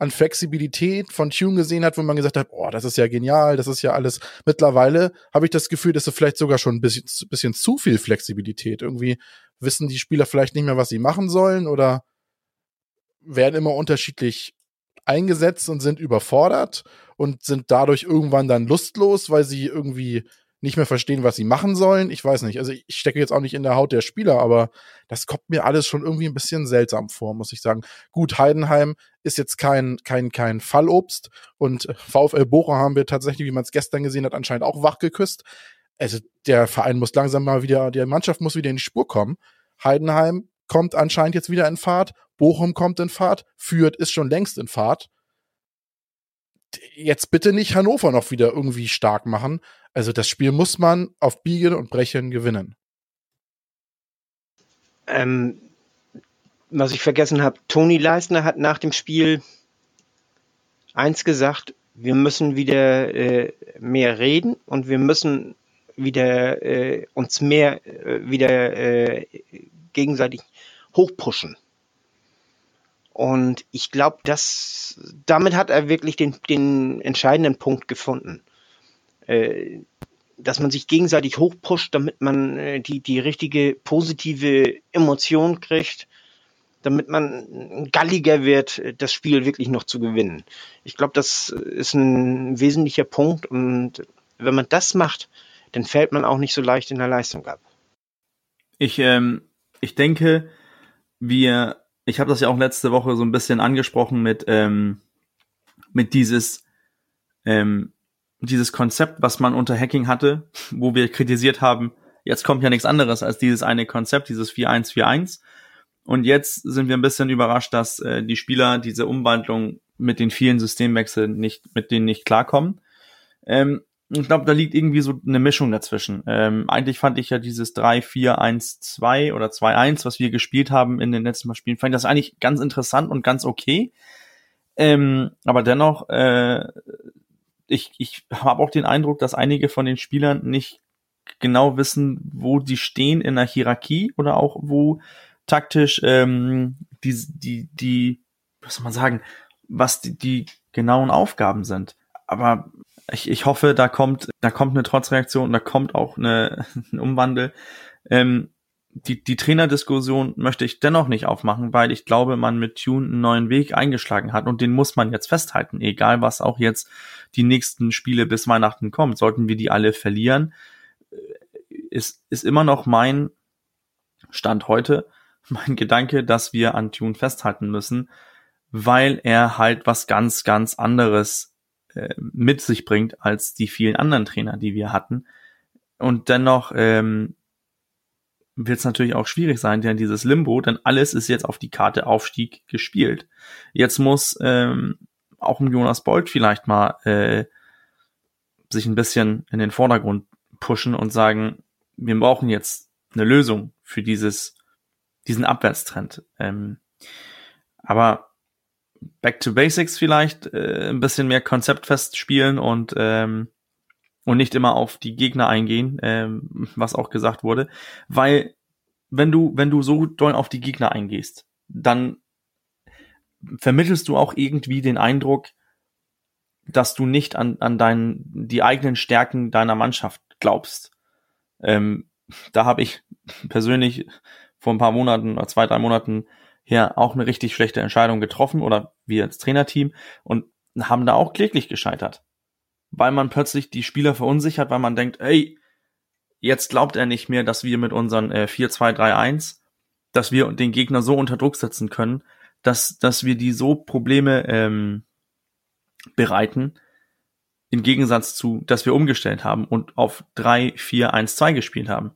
an Flexibilität von Tune gesehen hat, wo man gesagt hat, oh, das ist ja genial, das ist ja alles. Mittlerweile habe ich das Gefühl, dass es vielleicht sogar schon ein bisschen, bisschen zu viel Flexibilität. Irgendwie wissen die Spieler vielleicht nicht mehr, was sie machen sollen oder werden immer unterschiedlich eingesetzt und sind überfordert und sind dadurch irgendwann dann lustlos, weil sie irgendwie nicht mehr verstehen, was sie machen sollen. Ich weiß nicht. Also ich stecke jetzt auch nicht in der Haut der Spieler, aber das kommt mir alles schon irgendwie ein bisschen seltsam vor, muss ich sagen. Gut, Heidenheim ist jetzt kein, kein, kein Fallobst und VfL Bochum haben wir tatsächlich, wie man es gestern gesehen hat, anscheinend auch wach geküsst. Also der Verein muss langsam mal wieder, die Mannschaft muss wieder in die Spur kommen. Heidenheim kommt anscheinend jetzt wieder in Fahrt. Bochum kommt in Fahrt. Fürth ist schon längst in Fahrt jetzt bitte nicht Hannover noch wieder irgendwie stark machen. Also das Spiel muss man auf Biegen und Brechen gewinnen. Ähm, was ich vergessen habe, Toni Leisner hat nach dem Spiel eins gesagt, wir müssen wieder äh, mehr reden und wir müssen wieder äh, uns mehr äh, wieder äh, gegenseitig hochpushen. Und ich glaube, dass damit hat er wirklich den, den entscheidenden Punkt gefunden. Äh, dass man sich gegenseitig hochpusht, damit man äh, die, die richtige positive Emotion kriegt, damit man galliger wird, das Spiel wirklich noch zu gewinnen. Ich glaube, das ist ein wesentlicher Punkt und wenn man das macht, dann fällt man auch nicht so leicht in der Leistung ab. Ich, ähm, ich denke, wir ich habe das ja auch letzte Woche so ein bisschen angesprochen mit, ähm, mit dieses, ähm, dieses Konzept, was man unter Hacking hatte, wo wir kritisiert haben, jetzt kommt ja nichts anderes als dieses eine Konzept, dieses 4-1-4-1. Und jetzt sind wir ein bisschen überrascht, dass äh, die Spieler diese Umwandlung mit den vielen Systemwechseln nicht, mit denen nicht klarkommen. Ähm, ich glaube, da liegt irgendwie so eine Mischung dazwischen. Ähm, eigentlich fand ich ja dieses 3-4-1-2 oder 2-1, was wir gespielt haben in den letzten Mal Spielen, fand ich das eigentlich ganz interessant und ganz okay. Ähm, aber dennoch, äh, ich, ich habe auch den Eindruck, dass einige von den Spielern nicht genau wissen, wo die stehen in der Hierarchie oder auch wo taktisch ähm, die, die, die, was soll man sagen, was die, die genauen Aufgaben sind. Aber ich, ich hoffe, da kommt, da kommt eine Trotzreaktion, da kommt auch eine, ein Umwandel. Ähm, die, die Trainerdiskussion möchte ich dennoch nicht aufmachen, weil ich glaube, man mit Tune einen neuen Weg eingeschlagen hat und den muss man jetzt festhalten, egal was auch jetzt die nächsten Spiele bis Weihnachten kommt. Sollten wir die alle verlieren, ist, ist immer noch mein Stand heute, mein Gedanke, dass wir an Tune festhalten müssen, weil er halt was ganz, ganz anderes äh, mit sich bringt als die vielen anderen Trainer, die wir hatten. Und dennoch ähm, wird es natürlich auch schwierig sein, denn dieses Limbo, denn alles ist jetzt auf die Karte Aufstieg gespielt. Jetzt muss ähm, auch ein Jonas Bolt vielleicht mal äh, sich ein bisschen in den Vordergrund pushen und sagen, wir brauchen jetzt eine Lösung für dieses, diesen Abwärtstrend. Ähm, aber Back to Basics vielleicht, äh, ein bisschen mehr konzeptfest spielen und ähm, und nicht immer auf die Gegner eingehen, ähm, was auch gesagt wurde, weil wenn du wenn du so doll auf die Gegner eingehst, dann vermittelst du auch irgendwie den Eindruck, dass du nicht an an deinen die eigenen Stärken deiner Mannschaft glaubst. Ähm, da habe ich persönlich vor ein paar Monaten oder zwei drei Monaten her auch eine richtig schlechte Entscheidung getroffen oder wir als Trainerteam und haben da auch kläglich gescheitert weil man plötzlich die Spieler verunsichert, weil man denkt, ey, jetzt glaubt er nicht mehr, dass wir mit unseren äh, 4-2-3-1, dass wir den Gegner so unter Druck setzen können, dass, dass wir die so Probleme ähm, bereiten, im Gegensatz zu, dass wir umgestellt haben und auf 3-4-1-2 gespielt haben.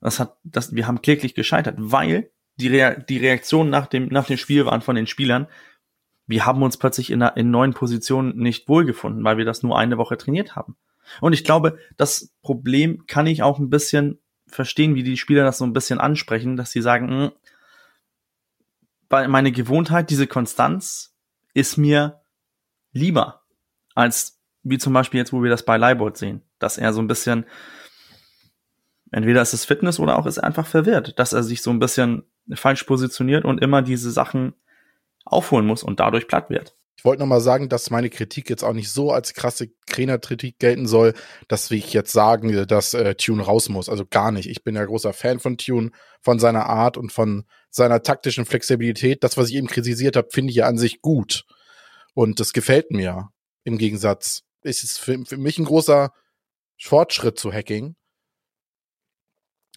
Das hat, das, wir haben kläglich gescheitert, weil die, Rea die Reaktionen nach dem, nach dem Spiel waren von den Spielern, wir haben uns plötzlich in, einer, in neuen Positionen nicht wohlgefunden, weil wir das nur eine Woche trainiert haben. Und ich glaube, das Problem kann ich auch ein bisschen verstehen, wie die Spieler das so ein bisschen ansprechen, dass sie sagen, mh, hm, meine Gewohnheit, diese Konstanz ist mir lieber als wie zum Beispiel jetzt, wo wir das bei Leibold sehen, dass er so ein bisschen entweder ist es Fitness oder auch ist er einfach verwirrt, dass er sich so ein bisschen falsch positioniert und immer diese Sachen aufholen muss und dadurch platt wird. Ich wollte nochmal sagen, dass meine Kritik jetzt auch nicht so als krasse Trainerkritik gelten soll, dass ich jetzt sagen, dass äh, Tune raus muss. Also gar nicht. Ich bin ja großer Fan von Tune, von seiner Art und von seiner taktischen Flexibilität. Das, was ich eben kritisiert habe, finde ich ja an sich gut. Und das gefällt mir. Im Gegensatz ist es für, für mich ein großer Fortschritt zu Hacking.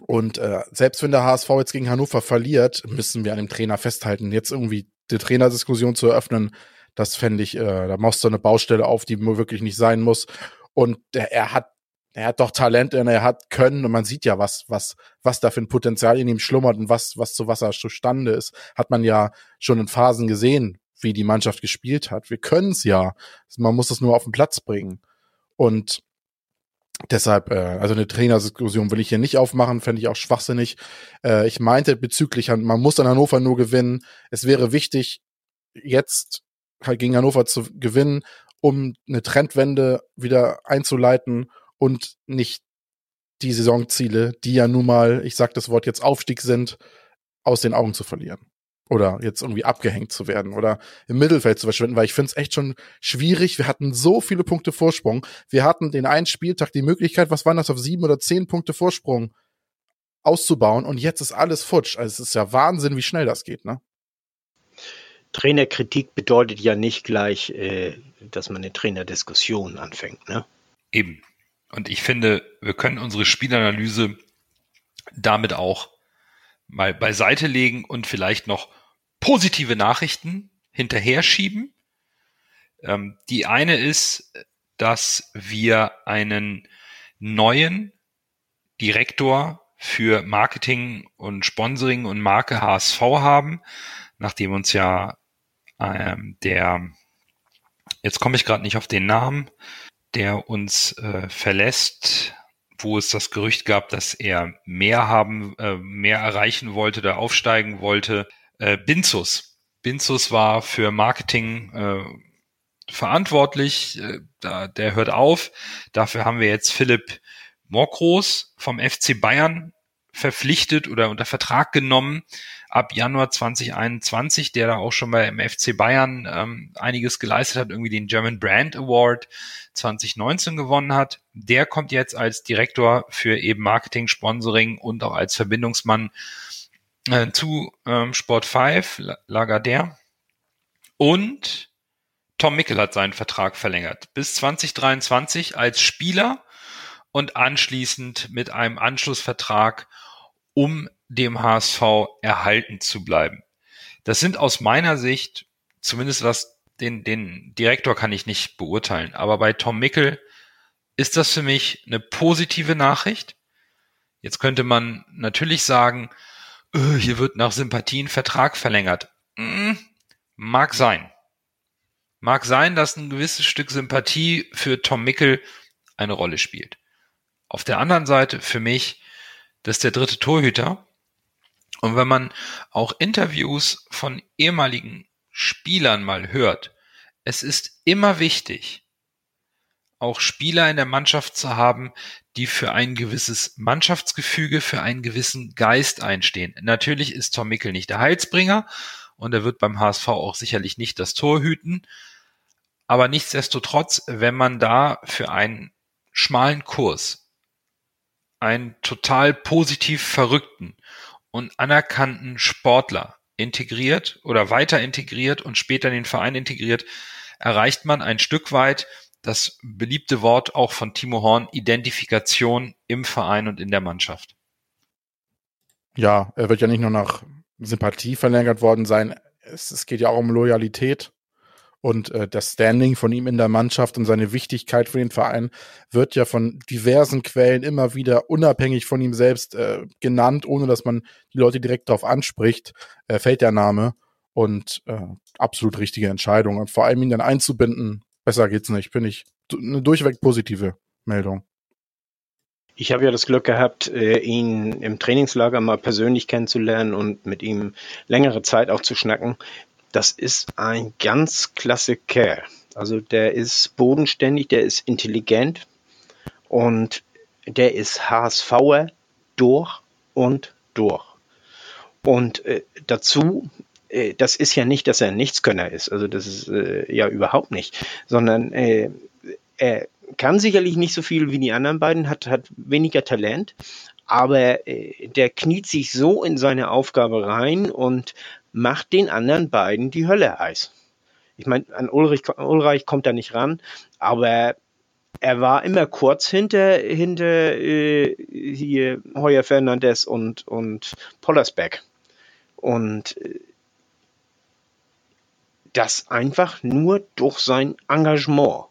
Und äh, selbst wenn der HSV jetzt gegen Hannover verliert, müssen wir an dem Trainer festhalten. Jetzt irgendwie die Trainerdiskussion zu eröffnen, das fände ich, äh, da machst du eine Baustelle auf, die wirklich nicht sein muss. Und der, er hat, er hat doch Talent, und er hat Können und man sieht ja, was, was, was da für ein Potenzial in ihm schlummert und was, was zu was er zustande ist. Hat man ja schon in Phasen gesehen, wie die Mannschaft gespielt hat. Wir können es ja. Man muss es nur auf den Platz bringen. Und Deshalb, äh, also eine Trainerdiskussion will ich hier nicht aufmachen, fände ich auch schwachsinnig. Äh, ich meinte bezüglich, man muss an Hannover nur gewinnen. Es wäre wichtig, jetzt halt gegen Hannover zu gewinnen, um eine Trendwende wieder einzuleiten und nicht die Saisonziele, die ja nun mal, ich sag das Wort jetzt Aufstieg sind, aus den Augen zu verlieren oder jetzt irgendwie abgehängt zu werden oder im Mittelfeld zu verschwinden, weil ich finde es echt schon schwierig. Wir hatten so viele Punkte Vorsprung. Wir hatten den einen Spieltag die Möglichkeit, was waren das, auf sieben oder zehn Punkte Vorsprung auszubauen und jetzt ist alles futsch. Also es ist ja Wahnsinn, wie schnell das geht, ne? Trainerkritik bedeutet ja nicht gleich, äh, dass man eine Trainerdiskussion anfängt, ne? Eben. Und ich finde, wir können unsere Spielanalyse damit auch mal beiseite legen und vielleicht noch positive Nachrichten hinterher schieben. Ähm, die eine ist, dass wir einen neuen Direktor für Marketing und Sponsoring und Marke HSV haben, nachdem uns ja ähm, der, jetzt komme ich gerade nicht auf den Namen, der uns äh, verlässt, wo es das Gerücht gab, dass er mehr haben, äh, mehr erreichen wollte, da aufsteigen wollte. Äh, Binzus. Binzus war für Marketing äh, verantwortlich. Äh, da, der hört auf. Dafür haben wir jetzt Philipp Morkros vom FC Bayern verpflichtet oder unter Vertrag genommen ab Januar 2021, der da auch schon bei im FC Bayern ähm, einiges geleistet hat, irgendwie den German Brand Award 2019 gewonnen hat. Der kommt jetzt als Direktor für eben Marketing, Sponsoring und auch als Verbindungsmann äh, zu ähm, Sport 5, Lagardère. Und Tom Mickel hat seinen Vertrag verlängert bis 2023 als Spieler und anschließend mit einem Anschlussvertrag, um dem HSV erhalten zu bleiben. Das sind aus meiner Sicht, zumindest was den, den Direktor kann ich nicht beurteilen, aber bei Tom Mickel ist das für mich eine positive Nachricht. Jetzt könnte man natürlich sagen, öh, hier wird nach Sympathien Vertrag verlängert. Hm, mag sein. Mag sein, dass ein gewisses Stück Sympathie für Tom Mickel eine Rolle spielt. Auf der anderen Seite für mich, das ist der dritte Torhüter. Und wenn man auch Interviews von ehemaligen Spielern mal hört, es ist immer wichtig, auch Spieler in der Mannschaft zu haben, die für ein gewisses Mannschaftsgefüge, für einen gewissen Geist einstehen. Natürlich ist Tom Mickel nicht der Heilsbringer und er wird beim HSV auch sicherlich nicht das Tor hüten. Aber nichtsdestotrotz, wenn man da für einen schmalen Kurs einen total positiv verrückten und anerkannten Sportler integriert oder weiter integriert und später in den Verein integriert, erreicht man ein Stück weit das beliebte Wort auch von Timo Horn, Identifikation im Verein und in der Mannschaft. Ja, er wird ja nicht nur nach Sympathie verlängert worden sein, es, es geht ja auch um Loyalität. Und äh, das Standing von ihm in der Mannschaft und seine Wichtigkeit für den Verein wird ja von diversen Quellen immer wieder unabhängig von ihm selbst äh, genannt, ohne dass man die Leute direkt darauf anspricht, äh, fällt der Name. Und äh, absolut richtige Entscheidung. Und vor allem ihn dann einzubinden, besser geht's nicht. Finde ich eine durchweg positive Meldung. Ich habe ja das Glück gehabt, äh, ihn im Trainingslager mal persönlich kennenzulernen und mit ihm längere Zeit auch zu schnacken das ist ein ganz klasse Kerl. Also der ist bodenständig, der ist intelligent und der ist HSVer durch und durch. Und äh, dazu, äh, das ist ja nicht, dass er ein Nichtskönner ist, also das ist äh, ja überhaupt nicht, sondern äh, er kann sicherlich nicht so viel wie die anderen beiden, hat, hat weniger Talent, aber äh, der kniet sich so in seine Aufgabe rein und macht den anderen beiden die Hölle heiß. Ich meine, an Ulrich, Ulreich kommt er nicht ran, aber er war immer kurz hinter, hinter äh, hier Heuer Fernandes und, und Pollersbeck. Und äh, das einfach nur durch sein Engagement.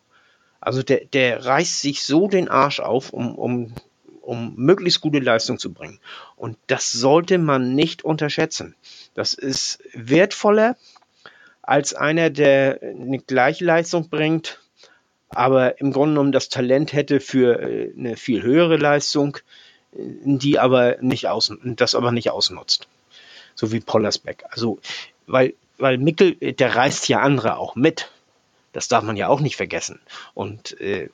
Also der, der reißt sich so den Arsch auf, um, um, um möglichst gute Leistung zu bringen. Und das sollte man nicht unterschätzen. Das ist wertvoller als einer, der eine gleiche Leistung bringt, aber im Grunde genommen das Talent hätte für äh, eine viel höhere Leistung, äh, die aber nicht außen, das aber nicht ausnutzt. So wie Pollersbeck. Also, weil, weil Mickel, der reißt ja andere auch mit. Das darf man ja auch nicht vergessen. Und äh,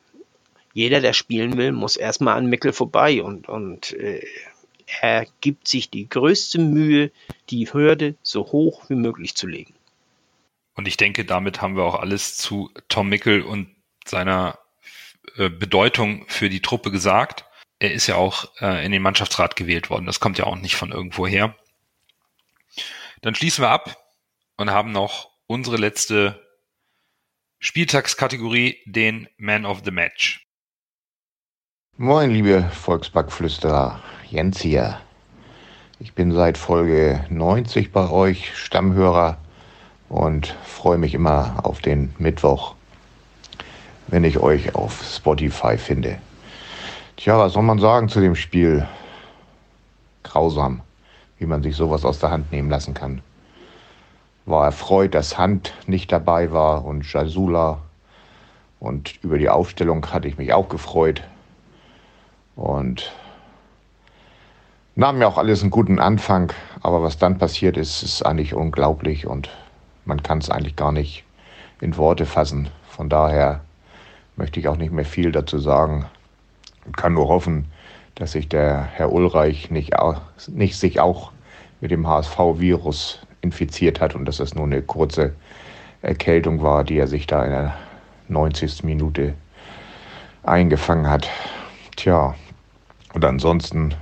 jeder, der spielen will, muss erstmal an Mickel vorbei und, und äh, er gibt sich die größte Mühe, die Hürde so hoch wie möglich zu legen. Und ich denke, damit haben wir auch alles zu Tom Mickel und seiner äh, Bedeutung für die Truppe gesagt. Er ist ja auch äh, in den Mannschaftsrat gewählt worden. Das kommt ja auch nicht von irgendwo her. Dann schließen wir ab und haben noch unsere letzte Spieltagskategorie, den Man of the Match. Moin, liebe Volksbackflüsterer. Jens hier. Ich bin seit Folge 90 bei euch Stammhörer und freue mich immer auf den Mittwoch, wenn ich euch auf Spotify finde. Tja, was soll man sagen zu dem Spiel? Grausam, wie man sich sowas aus der Hand nehmen lassen kann. War erfreut, dass Hand nicht dabei war und Jasula. Und über die Aufstellung hatte ich mich auch gefreut. Und nahm ja auch alles einen guten Anfang, aber was dann passiert ist, ist eigentlich unglaublich und man kann es eigentlich gar nicht in Worte fassen. Von daher möchte ich auch nicht mehr viel dazu sagen und kann nur hoffen, dass sich der Herr Ulreich nicht, nicht sich auch mit dem HSV-Virus infiziert hat und dass das nur eine kurze Erkältung war, die er sich da in der 90. Minute eingefangen hat. Tja, und ansonsten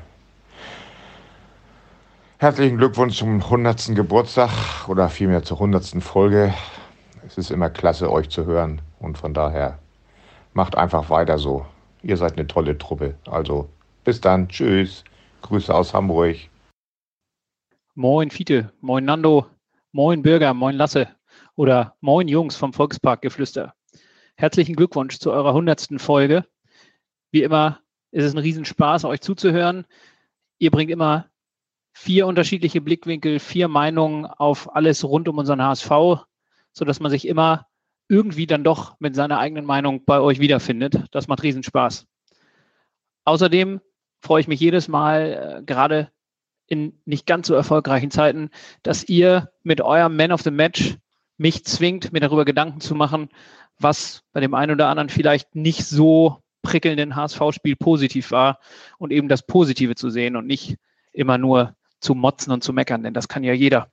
herzlichen Glückwunsch zum 100. Geburtstag oder vielmehr zur 100. Folge. Es ist immer klasse, euch zu hören und von daher macht einfach weiter so. Ihr seid eine tolle Truppe. Also bis dann. Tschüss. Grüße aus Hamburg. Moin Fiete, moin Nando, moin Bürger, moin Lasse oder moin Jungs vom Volksparkgeflüster. Herzlichen Glückwunsch zu eurer hundertsten Folge. Wie immer ist es ein Riesenspaß, euch zuzuhören. Ihr bringt immer vier unterschiedliche Blickwinkel, vier Meinungen auf alles rund um unseren HSV, sodass man sich immer irgendwie dann doch mit seiner eigenen Meinung bei euch wiederfindet. Das macht Riesenspaß. Außerdem freue ich mich jedes Mal, äh, gerade in nicht ganz so erfolgreichen Zeiten, dass ihr mit eurem Man of the Match mich zwingt, mir darüber Gedanken zu machen, was bei dem einen oder anderen vielleicht nicht so prickelnden HSV-Spiel positiv war und eben das Positive zu sehen und nicht immer nur zu motzen und zu meckern, denn das kann ja jeder.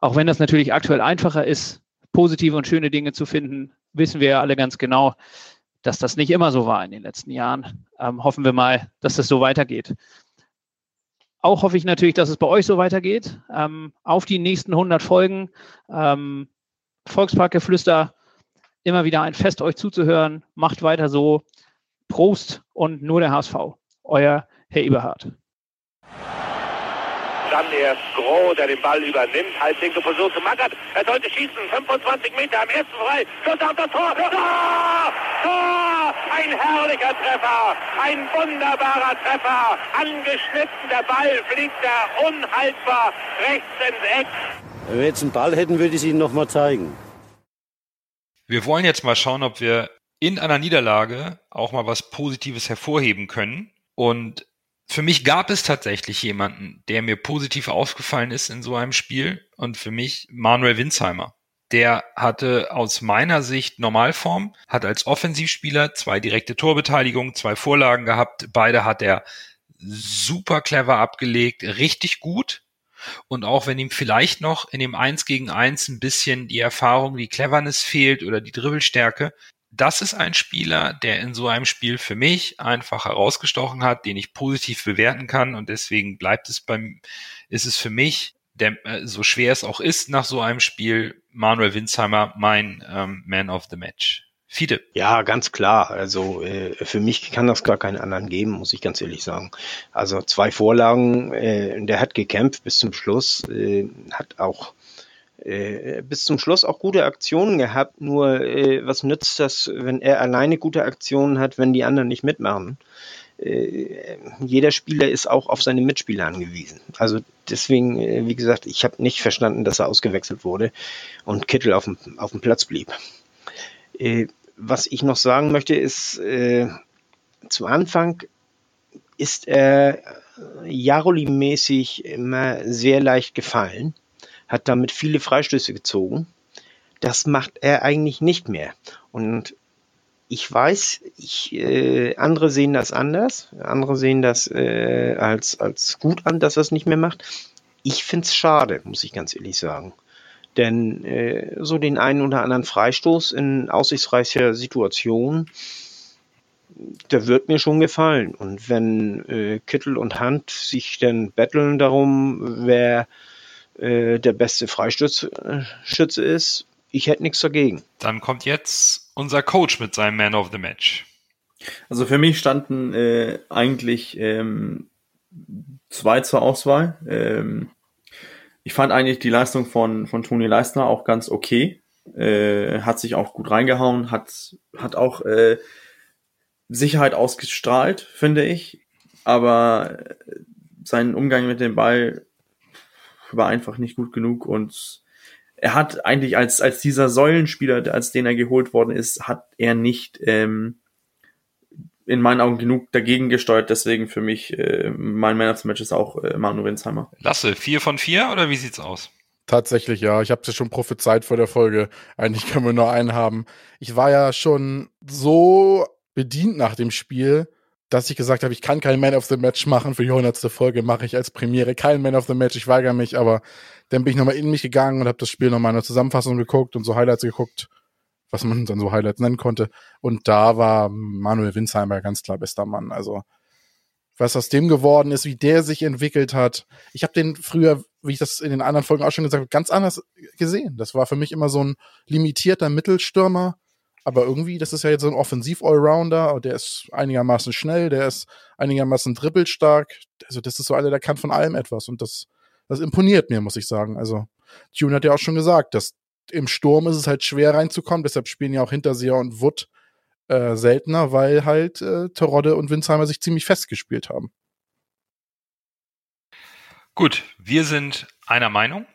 Auch wenn das natürlich aktuell einfacher ist, positive und schöne Dinge zu finden, wissen wir ja alle ganz genau, dass das nicht immer so war in den letzten Jahren. Ähm, hoffen wir mal, dass das so weitergeht. Auch hoffe ich natürlich, dass es bei euch so weitergeht. Ähm, auf die nächsten 100 Folgen. Ähm, Volksparkgeflüster, immer wieder ein Fest, euch zuzuhören. Macht weiter so. Prost und nur der HSV. Euer Herr Eberhard. Dann erst Groh, der den Ball übernimmt, halblinke Position zu Magath. Er sollte schießen, 25 Meter am ersten frei. Schuss auf das Tor. Tor! Ein herrlicher Treffer, ein wunderbarer Treffer. Angeschnitten, der Ball fliegt da unhaltbar rechts ins Eck. Wenn wir jetzt einen Ball hätten, würde ich es Ihnen nochmal zeigen. Wir wollen jetzt mal schauen, ob wir in einer Niederlage auch mal was Positives hervorheben können. Und für mich gab es tatsächlich jemanden, der mir positiv aufgefallen ist in so einem Spiel und für mich Manuel Winsheimer. Der hatte aus meiner Sicht Normalform, hat als Offensivspieler zwei direkte Torbeteiligungen, zwei Vorlagen gehabt. Beide hat er super clever abgelegt, richtig gut. Und auch wenn ihm vielleicht noch in dem Eins gegen Eins ein bisschen die Erfahrung, die Cleverness fehlt oder die Dribbelstärke, das ist ein Spieler, der in so einem Spiel für mich einfach herausgestochen hat, den ich positiv bewerten kann und deswegen bleibt es beim, ist es für mich, der, äh, so schwer es auch ist nach so einem Spiel, Manuel Winsheimer mein ähm, Man of the Match. Fiete. Ja, ganz klar. Also äh, für mich kann das gar keinen anderen geben, muss ich ganz ehrlich sagen. Also zwei Vorlagen, äh, der hat gekämpft bis zum Schluss, äh, hat auch äh, bis zum Schluss auch gute Aktionen gehabt, nur äh, was nützt das, wenn er alleine gute Aktionen hat, wenn die anderen nicht mitmachen? Äh, jeder Spieler ist auch auf seine Mitspieler angewiesen. Also deswegen, äh, wie gesagt, ich habe nicht verstanden, dass er ausgewechselt wurde und Kittel auf dem, auf dem Platz blieb. Äh, was ich noch sagen möchte, ist, äh, zu Anfang ist er Jaroli-mäßig immer sehr leicht gefallen hat damit viele Freistöße gezogen. Das macht er eigentlich nicht mehr. Und ich weiß, ich, äh, andere sehen das anders. Andere sehen das äh, als, als gut an, dass er es nicht mehr macht. Ich find's schade, muss ich ganz ehrlich sagen. Denn äh, so den einen oder anderen Freistoß in aussichtsreicher Situation, der wird mir schon gefallen. Und wenn äh, Kittel und Hand sich dann betteln darum, wer äh, der beste Freistoßschütze ist. Ich hätte nichts dagegen. Dann kommt jetzt unser Coach mit seinem Man of the Match. Also für mich standen äh, eigentlich ähm, zwei zur Auswahl. Ähm, ich fand eigentlich die Leistung von, von Toni Leistner auch ganz okay. Äh, hat sich auch gut reingehauen, hat, hat auch äh, Sicherheit ausgestrahlt, finde ich. Aber sein Umgang mit dem Ball war einfach nicht gut genug und er hat eigentlich als, als dieser Säulenspieler, als den er geholt worden ist, hat er nicht ähm, in meinen Augen genug dagegen gesteuert. Deswegen für mich äh, mein Man of the Match ist auch äh, Manu Winsheimer. Lasse, vier von vier oder wie sieht's aus? Tatsächlich ja. Ich habe es ja schon prophezeit vor der Folge. Eigentlich können wir nur einen haben. Ich war ja schon so bedient nach dem Spiel, dass ich gesagt habe, ich kann kein Man of the Match machen für die 100. Folge, mache ich als Premiere kein Man of the Match, ich weigere mich, aber dann bin ich nochmal in mich gegangen und habe das Spiel nochmal in der Zusammenfassung geguckt und so Highlights geguckt, was man dann so Highlights nennen konnte. Und da war Manuel Winsheimer ganz klar bester Mann. Also was aus dem geworden ist, wie der sich entwickelt hat. Ich habe den früher, wie ich das in den anderen Folgen auch schon gesagt habe, ganz anders gesehen. Das war für mich immer so ein limitierter Mittelstürmer. Aber irgendwie, das ist ja jetzt so ein Offensiv-Allrounder, der ist einigermaßen schnell, der ist einigermaßen dribbelstark. Also, das ist so einer, der kann von allem etwas. Und das, das imponiert mir, muss ich sagen. Also, Tune hat ja auch schon gesagt, dass im Sturm ist es halt schwer reinzukommen, deshalb spielen ja auch Hinterseher und Wood äh, seltener, weil halt äh, Terodde und Winsheimer sich ziemlich festgespielt haben. Gut, wir sind einer Meinung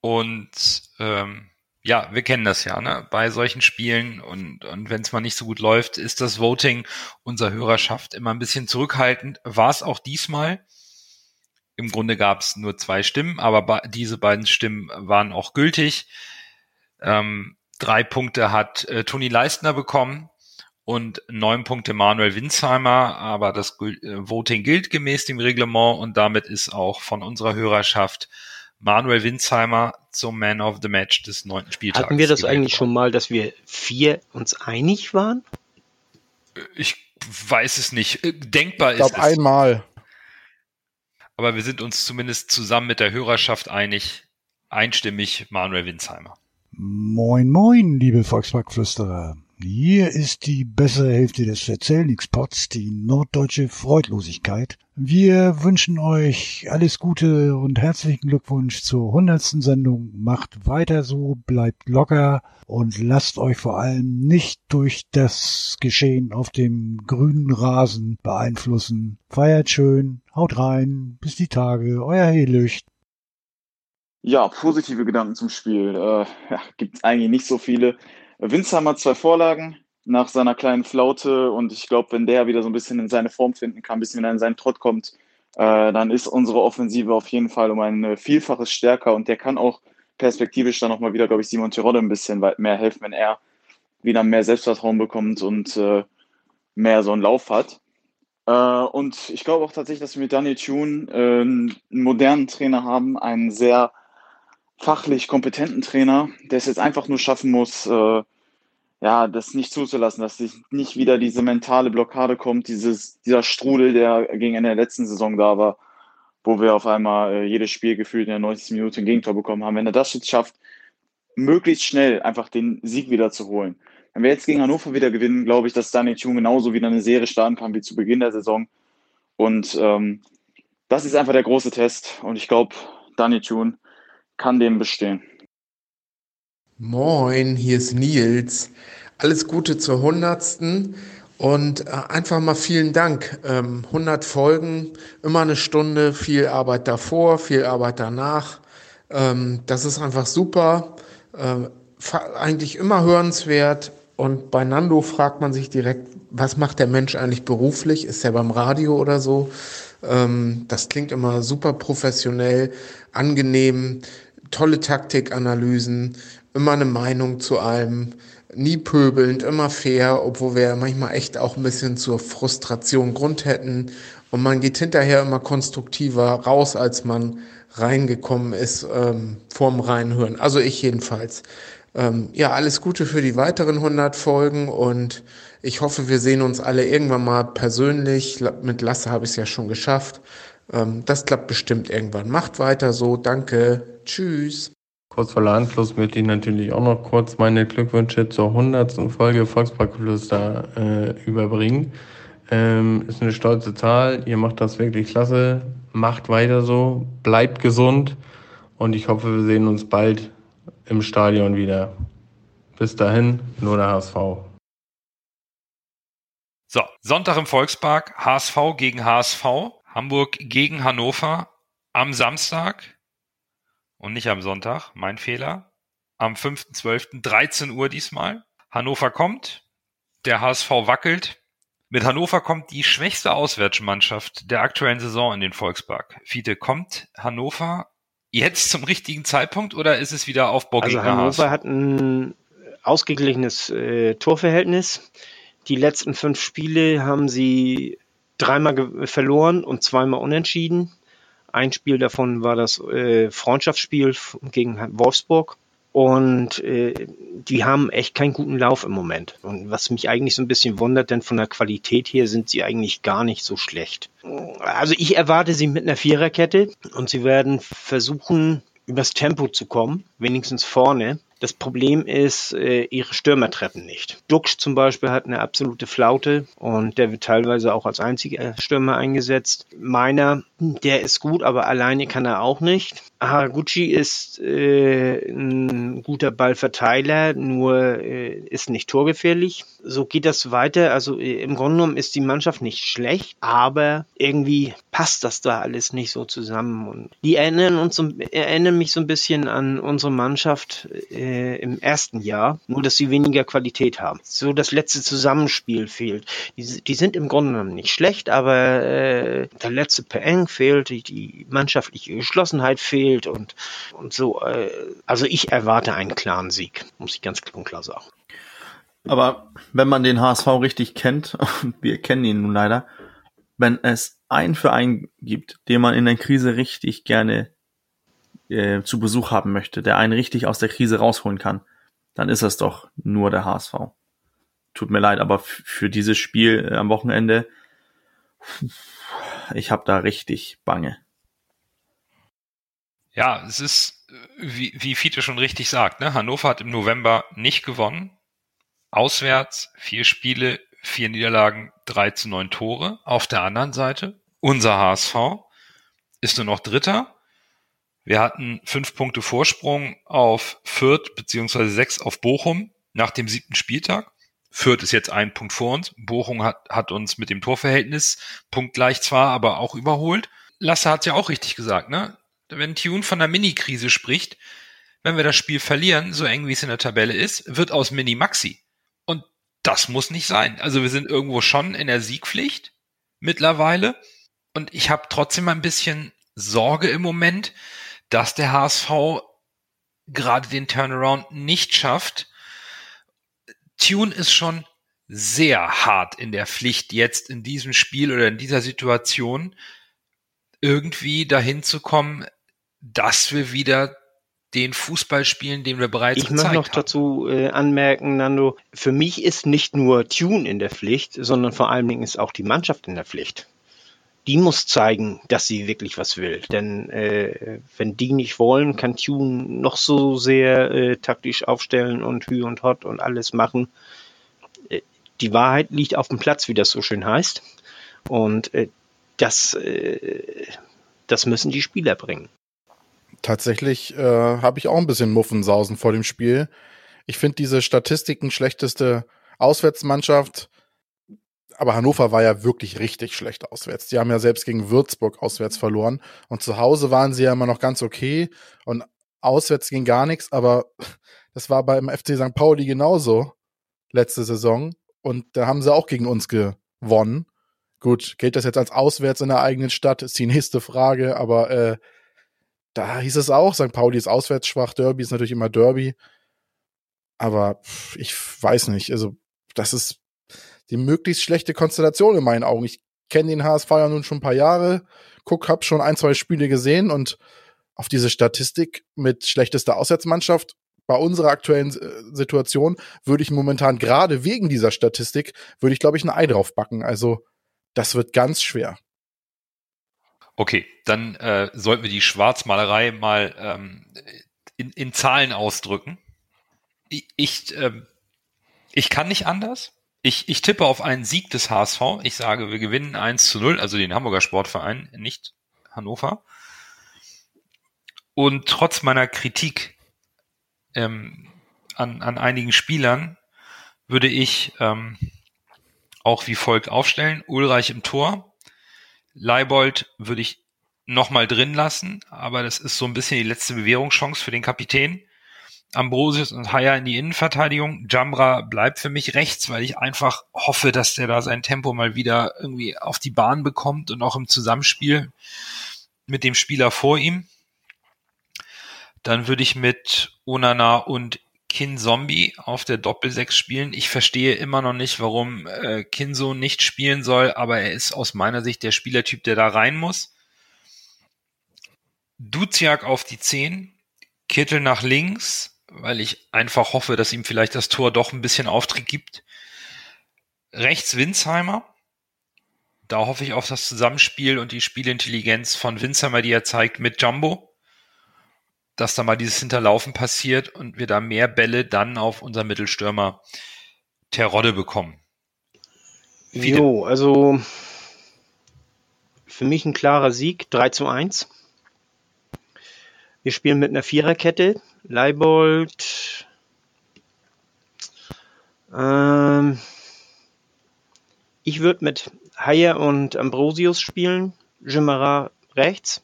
und ähm, ja, wir kennen das ja, ne? Bei solchen Spielen und, und wenn es mal nicht so gut läuft, ist das Voting unserer Hörerschaft immer ein bisschen zurückhaltend. War es auch diesmal. Im Grunde gab es nur zwei Stimmen, aber diese beiden Stimmen waren auch gültig. Ähm, drei Punkte hat äh, Toni Leistner bekommen und neun Punkte Manuel Winsheimer, aber das äh, Voting gilt gemäß dem Reglement und damit ist auch von unserer Hörerschaft Manuel Winsheimer zum Man of the Match des neunten Spieltags. Hatten wir das eigentlich schon mal, dass wir vier uns einig waren? Ich weiß es nicht. Äh, denkbar ich glaub, ist es. einmal. Aber wir sind uns zumindest zusammen mit der Hörerschaft einig, einstimmig Manuel Winsheimer. Moin, moin, liebe Volksparkflüsterer. Hier ist die bessere Hälfte des Erzählnix-Pots, die norddeutsche Freudlosigkeit. Wir wünschen euch alles Gute und herzlichen Glückwunsch zur hundertsten Sendung. Macht weiter so, bleibt locker und lasst euch vor allem nicht durch das Geschehen auf dem grünen Rasen beeinflussen. Feiert schön, haut rein, bis die Tage, euer Helücht. Ja, positive Gedanken zum Spiel. Äh, ja, Gibt eigentlich nicht so viele. Winsheimer hat zwei Vorlagen nach seiner kleinen Flaute und ich glaube, wenn der wieder so ein bisschen in seine Form finden kann, ein bisschen in seinen Trott kommt, äh, dann ist unsere Offensive auf jeden Fall um ein Vielfaches stärker und der kann auch perspektivisch dann nochmal wieder, glaube ich, Simon Tirode ein bisschen mehr helfen, wenn er wieder mehr Selbstvertrauen bekommt und äh, mehr so einen Lauf hat. Äh, und ich glaube auch tatsächlich, dass wir mit Daniel Thune äh, einen modernen Trainer haben, einen sehr fachlich kompetenten Trainer, der es jetzt einfach nur schaffen muss, äh, ja, das nicht zuzulassen, dass sich nicht wieder diese mentale Blockade kommt, dieses, dieser Strudel, der gegen Ende der letzten Saison da war, wo wir auf einmal äh, jedes Spiel gefühlt in der 90. Minute ein Gegentor bekommen haben. Wenn er das jetzt schafft, möglichst schnell einfach den Sieg wieder zu holen. Wenn wir jetzt gegen Hannover wieder gewinnen, glaube ich, dass Daniel Thun genauso wieder eine Serie starten kann wie zu Beginn der Saison. Und ähm, das ist einfach der große Test. Und ich glaube, Daniel Thun kann dem bestehen. Moin, hier ist Nils. Alles Gute zur hundertsten und äh, einfach mal vielen Dank. 100 ähm, Folgen, immer eine Stunde, viel Arbeit davor, viel Arbeit danach. Ähm, das ist einfach super, ähm, eigentlich immer hörenswert. Und bei Nando fragt man sich direkt, was macht der Mensch eigentlich beruflich? Ist er beim Radio oder so? Das klingt immer super professionell, angenehm tolle Taktikanalysen, immer eine Meinung zu allem, nie pöbelnd, immer fair, obwohl wir manchmal echt auch ein bisschen zur Frustration Grund hätten. Und man geht hinterher immer konstruktiver raus, als man reingekommen ist ähm, vorm Reinhören. Also ich jedenfalls. Ähm, ja, alles Gute für die weiteren 100 Folgen und ich hoffe, wir sehen uns alle irgendwann mal persönlich. Mit Lasse habe ich es ja schon geschafft. Ähm, das klappt bestimmt irgendwann. Macht weiter so. Danke. Tschüss. Kurz vor Anschluss möchte ich natürlich auch noch kurz meine Glückwünsche zur 100. Folge Volksparkgeflüster äh, überbringen. Ähm, ist eine stolze Zahl. Ihr macht das wirklich klasse. Macht weiter so. Bleibt gesund. Und ich hoffe, wir sehen uns bald im Stadion wieder. Bis dahin, nur der HSV. So, Sonntag im Volkspark, HSV gegen HSV, Hamburg gegen Hannover am Samstag und nicht am Sonntag. Mein Fehler. Am 5.12. 13 Uhr diesmal. Hannover kommt. Der HSV wackelt. Mit Hannover kommt die schwächste Auswärtsmannschaft der aktuellen Saison in den Volkspark. Fiete, kommt Hannover jetzt zum richtigen Zeitpunkt oder ist es wieder Aufbau also Hannover hat ein ausgeglichenes äh, Torverhältnis. Die letzten fünf Spiele haben sie dreimal verloren und zweimal unentschieden. Ein Spiel davon war das äh, Freundschaftsspiel gegen Wolfsburg. Und äh, die haben echt keinen guten Lauf im Moment. Und was mich eigentlich so ein bisschen wundert, denn von der Qualität her sind sie eigentlich gar nicht so schlecht. Also ich erwarte sie mit einer Viererkette und sie werden versuchen, übers Tempo zu kommen, wenigstens vorne. Das Problem ist, äh, ihre Stürmer treffen nicht. Duxch zum Beispiel hat eine absolute Flaute und der wird teilweise auch als einziger Stürmer eingesetzt. Meiner, der ist gut, aber alleine kann er auch nicht. Haraguchi ist äh, ein guter Ballverteiler, nur äh, ist nicht torgefährlich. So geht das weiter. Also äh, im Grunde genommen ist die Mannschaft nicht schlecht, aber irgendwie passt das da alles nicht so zusammen. Und die erinnern uns, so, erinnern mich so ein bisschen an unsere Mannschaft äh, im ersten Jahr, nur dass sie weniger Qualität haben. So das letzte Zusammenspiel fehlt. Die, die sind im Grunde genommen nicht schlecht, aber äh, der letzte Peng fehlt, die, die mannschaftliche Geschlossenheit fehlt gespielt und, und so. Äh, also ich erwarte einen klaren Sieg, muss ich ganz klipp und klar sagen. Aber wenn man den HSV richtig kennt, und wir kennen ihn nun leider, wenn es ein für einen gibt, den man in der Krise richtig gerne äh, zu Besuch haben möchte, der einen richtig aus der Krise rausholen kann, dann ist es doch nur der HSV. Tut mir leid, aber für dieses Spiel äh, am Wochenende, ich habe da richtig Bange. Ja, es ist, wie, wie Fiete schon richtig sagt, ne? Hannover hat im November nicht gewonnen. Auswärts vier Spiele, vier Niederlagen, drei zu neun Tore. Auf der anderen Seite, unser HSV ist nur noch Dritter. Wir hatten fünf Punkte Vorsprung auf Fürth beziehungsweise sechs auf Bochum nach dem siebten Spieltag. Fürth ist jetzt ein Punkt vor uns. Bochum hat, hat uns mit dem Torverhältnis punktgleich zwar, aber auch überholt. Lasse hat ja auch richtig gesagt, ne? Wenn Tune von einer Mini-Krise spricht, wenn wir das Spiel verlieren, so eng wie es in der Tabelle ist, wird aus Mini Maxi. Und das muss nicht sein. Also wir sind irgendwo schon in der Siegpflicht mittlerweile. Und ich habe trotzdem ein bisschen Sorge im Moment, dass der HSV gerade den Turnaround nicht schafft. Tune ist schon sehr hart in der Pflicht jetzt in diesem Spiel oder in dieser Situation irgendwie dahin zu kommen, dass wir wieder den Fußball spielen, den wir bereits ich gezeigt haben. Ich möchte noch dazu äh, anmerken, Nando, für mich ist nicht nur Tune in der Pflicht, sondern vor allen Dingen ist auch die Mannschaft in der Pflicht. Die muss zeigen, dass sie wirklich was will. Denn äh, wenn die nicht wollen, kann Tune noch so sehr äh, taktisch aufstellen und Hü und Hot und alles machen. Äh, die Wahrheit liegt auf dem Platz, wie das so schön heißt. Und äh, das, äh, das müssen die Spieler bringen. Tatsächlich äh, habe ich auch ein bisschen Muffensausen vor dem Spiel. Ich finde diese Statistiken schlechteste Auswärtsmannschaft, aber Hannover war ja wirklich richtig schlecht auswärts. Die haben ja selbst gegen Würzburg auswärts verloren und zu Hause waren sie ja immer noch ganz okay und auswärts ging gar nichts, aber das war beim FC St. Pauli genauso letzte Saison und da haben sie auch gegen uns gewonnen. Gut, gilt das jetzt als auswärts in der eigenen Stadt, ist die nächste Frage, aber äh, da hieß es auch, St. Pauli ist auswärts schwach, Derby ist natürlich immer Derby. Aber ich weiß nicht, also das ist die möglichst schlechte Konstellation in meinen Augen. Ich kenne den HSV ja nun schon ein paar Jahre, guck, hab schon ein, zwei Spiele gesehen und auf diese Statistik mit schlechtester Auswärtsmannschaft bei unserer aktuellen äh, Situation würde ich momentan gerade wegen dieser Statistik, würde ich glaube ich ein Ei drauf backen. Also das wird ganz schwer. Okay, dann äh, sollten wir die Schwarzmalerei mal ähm, in, in Zahlen ausdrücken. Ich, ich, ähm, ich kann nicht anders. Ich, ich tippe auf einen Sieg des HSV. Ich sage, wir gewinnen 1 zu 0, also den Hamburger Sportverein, nicht Hannover. Und trotz meiner Kritik ähm, an, an einigen Spielern würde ich ähm, auch wie folgt aufstellen. Ulreich im Tor. Leibold würde ich nochmal drin lassen, aber das ist so ein bisschen die letzte Bewährungschance für den Kapitän. Ambrosius und Haya in die Innenverteidigung. Jambra bleibt für mich rechts, weil ich einfach hoffe, dass der da sein Tempo mal wieder irgendwie auf die Bahn bekommt und auch im Zusammenspiel mit dem Spieler vor ihm. Dann würde ich mit Onana und Kin Zombie auf der Doppelsechs spielen. Ich verstehe immer noch nicht, warum äh, Kinso nicht spielen soll, aber er ist aus meiner Sicht der Spielertyp, der da rein muss. Duziak auf die 10, Kittel nach links, weil ich einfach hoffe, dass ihm vielleicht das Tor doch ein bisschen Auftritt gibt. Rechts Winsheimer. Da hoffe ich auf das Zusammenspiel und die Spielintelligenz von Winsheimer, die er zeigt mit Jumbo dass da mal dieses Hinterlaufen passiert und wir da mehr Bälle dann auf unser Mittelstürmer Terodde bekommen. Viele jo, also für mich ein klarer Sieg, 3 zu 1. Wir spielen mit einer Viererkette. Leibold. Ähm, ich würde mit Hayer und Ambrosius spielen. Jimara rechts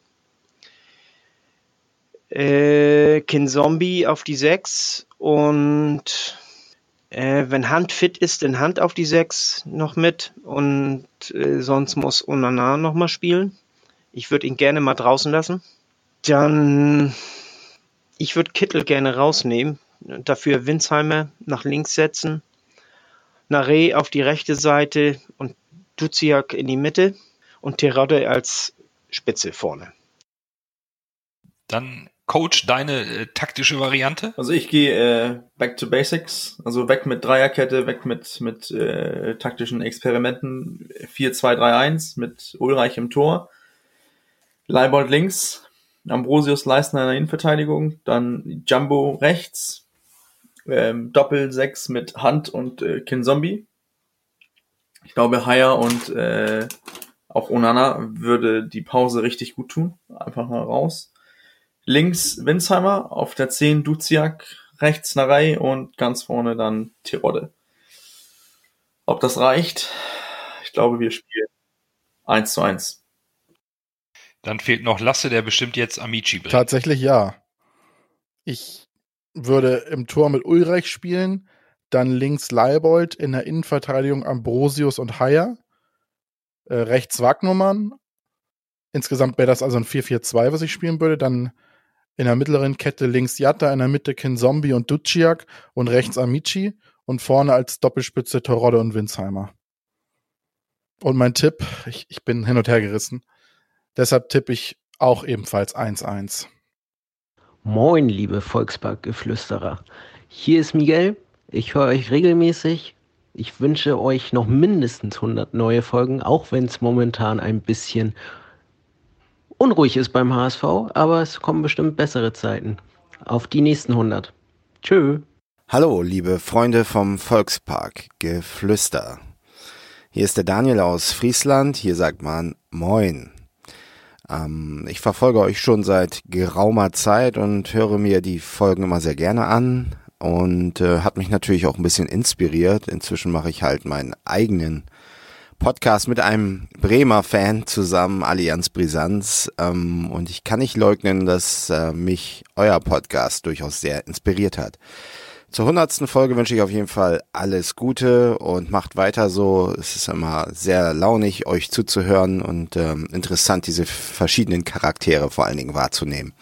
äh, Zombie auf die 6 und äh, wenn Hand fit ist, dann Hand auf die 6 noch mit und äh, sonst muss Onana noch mal spielen. Ich würde ihn gerne mal draußen lassen. Dann, ich würde Kittel gerne rausnehmen, dafür Winsheimer nach links setzen, Nare auf die rechte Seite und Duziak in die Mitte und Terodde als Spitze vorne. Dann Coach, deine äh, taktische Variante? Also ich gehe äh, back to basics, also weg mit Dreierkette, weg mit mit äh, taktischen Experimenten 4-2-3-1 mit Ulreich im Tor, Leibold links, Ambrosius Leistner in der Innenverteidigung, dann Jumbo rechts, ähm, Doppel 6 mit Hand und äh, Kinzombie. Ich glaube, Haya und äh, auch Onana würde die Pause richtig gut tun. Einfach mal raus. Links Winsheimer, auf der 10 Duziak, rechts Narei und ganz vorne dann Tirode. Ob das reicht? Ich glaube, wir spielen 1 zu 1. Dann fehlt noch Lasse, der bestimmt jetzt Amici bringt. Tatsächlich ja. Ich würde im Tor mit Ulreich spielen, dann links Leibold, in der Innenverteidigung Ambrosius und Haier, äh, rechts Wagnummern. Insgesamt wäre das also ein 4-4-2, was ich spielen würde. Dann in der mittleren Kette links Jatta, in der Mitte Zombie und Duciak und rechts Amici und vorne als Doppelspitze Torodde und Winsheimer. Und mein Tipp, ich, ich bin hin und her gerissen, deshalb tippe ich auch ebenfalls 1-1. Moin, liebe Volksparkgeflüsterer. Hier ist Miguel. Ich höre euch regelmäßig. Ich wünsche euch noch mindestens 100 neue Folgen, auch wenn es momentan ein bisschen unruhig ist beim HSV, aber es kommen bestimmt bessere Zeiten. Auf die nächsten 100. Tschö. Hallo, liebe Freunde vom Volkspark Geflüster. Hier ist der Daniel aus Friesland. Hier sagt man Moin. Ähm, ich verfolge euch schon seit geraumer Zeit und höre mir die Folgen immer sehr gerne an und äh, hat mich natürlich auch ein bisschen inspiriert. Inzwischen mache ich halt meinen eigenen Podcast mit einem Bremer Fan zusammen, Allianz Brisanz. Ähm, und ich kann nicht leugnen, dass äh, mich euer Podcast durchaus sehr inspiriert hat. Zur hundertsten Folge wünsche ich auf jeden Fall alles Gute und macht weiter so. Es ist immer sehr launig, euch zuzuhören und ähm, interessant, diese verschiedenen Charaktere vor allen Dingen wahrzunehmen.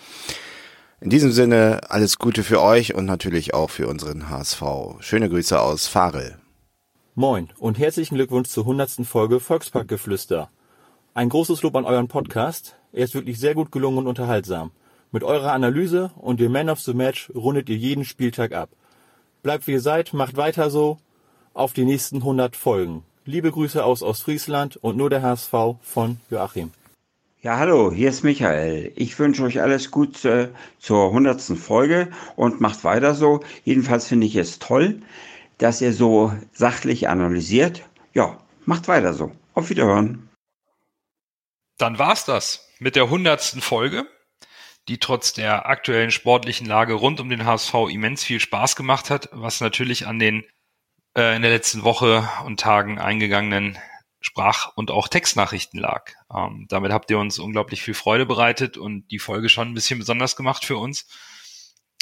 In diesem Sinne alles Gute für euch und natürlich auch für unseren HSV. Schöne Grüße aus Farel. Moin und herzlichen Glückwunsch zur hundertsten Folge Volksparkgeflüster. Ein großes Lob an euren Podcast. Er ist wirklich sehr gut gelungen und unterhaltsam. Mit eurer Analyse und dem Man of the Match rundet ihr jeden Spieltag ab. Bleibt wie ihr seid, macht weiter so. Auf die nächsten 100 Folgen. Liebe Grüße aus Ostfriesland und nur der HSV von Joachim. Ja, hallo, hier ist Michael. Ich wünsche euch alles Gute zur hundertsten Folge und macht weiter so. Jedenfalls finde ich es toll, dass ihr so sachlich analysiert. Ja, macht weiter so. Auf Wiederhören. Dann war's das mit der hundertsten Folge, die trotz der aktuellen sportlichen Lage rund um den HSV immens viel Spaß gemacht hat, was natürlich an den äh, in der letzten Woche und Tagen eingegangenen Sprach- und auch Textnachrichten lag. Ähm, damit habt ihr uns unglaublich viel Freude bereitet und die Folge schon ein bisschen besonders gemacht für uns.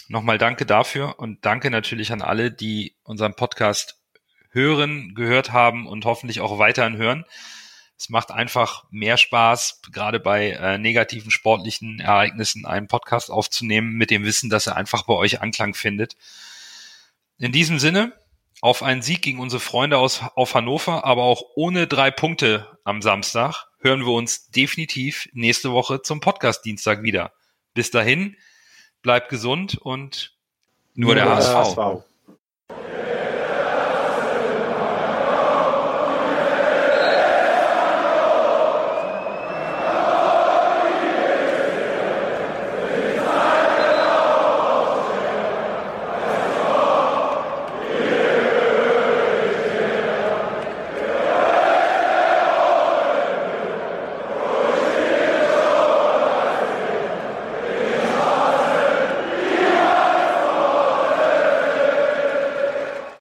Nochmal danke dafür und danke natürlich an alle, die unseren Podcast hören, gehört haben und hoffentlich auch weiterhin hören. Es macht einfach mehr Spaß, gerade bei äh, negativen sportlichen Ereignissen einen Podcast aufzunehmen, mit dem Wissen, dass er einfach bei euch Anklang findet. In diesem Sinne, auf einen Sieg gegen unsere Freunde aus auf Hannover, aber auch ohne drei Punkte am Samstag, hören wir uns definitiv nächste Woche zum Podcast Dienstag wieder. Bis dahin, bleibt gesund und nur, nur der, der HSV. HSV.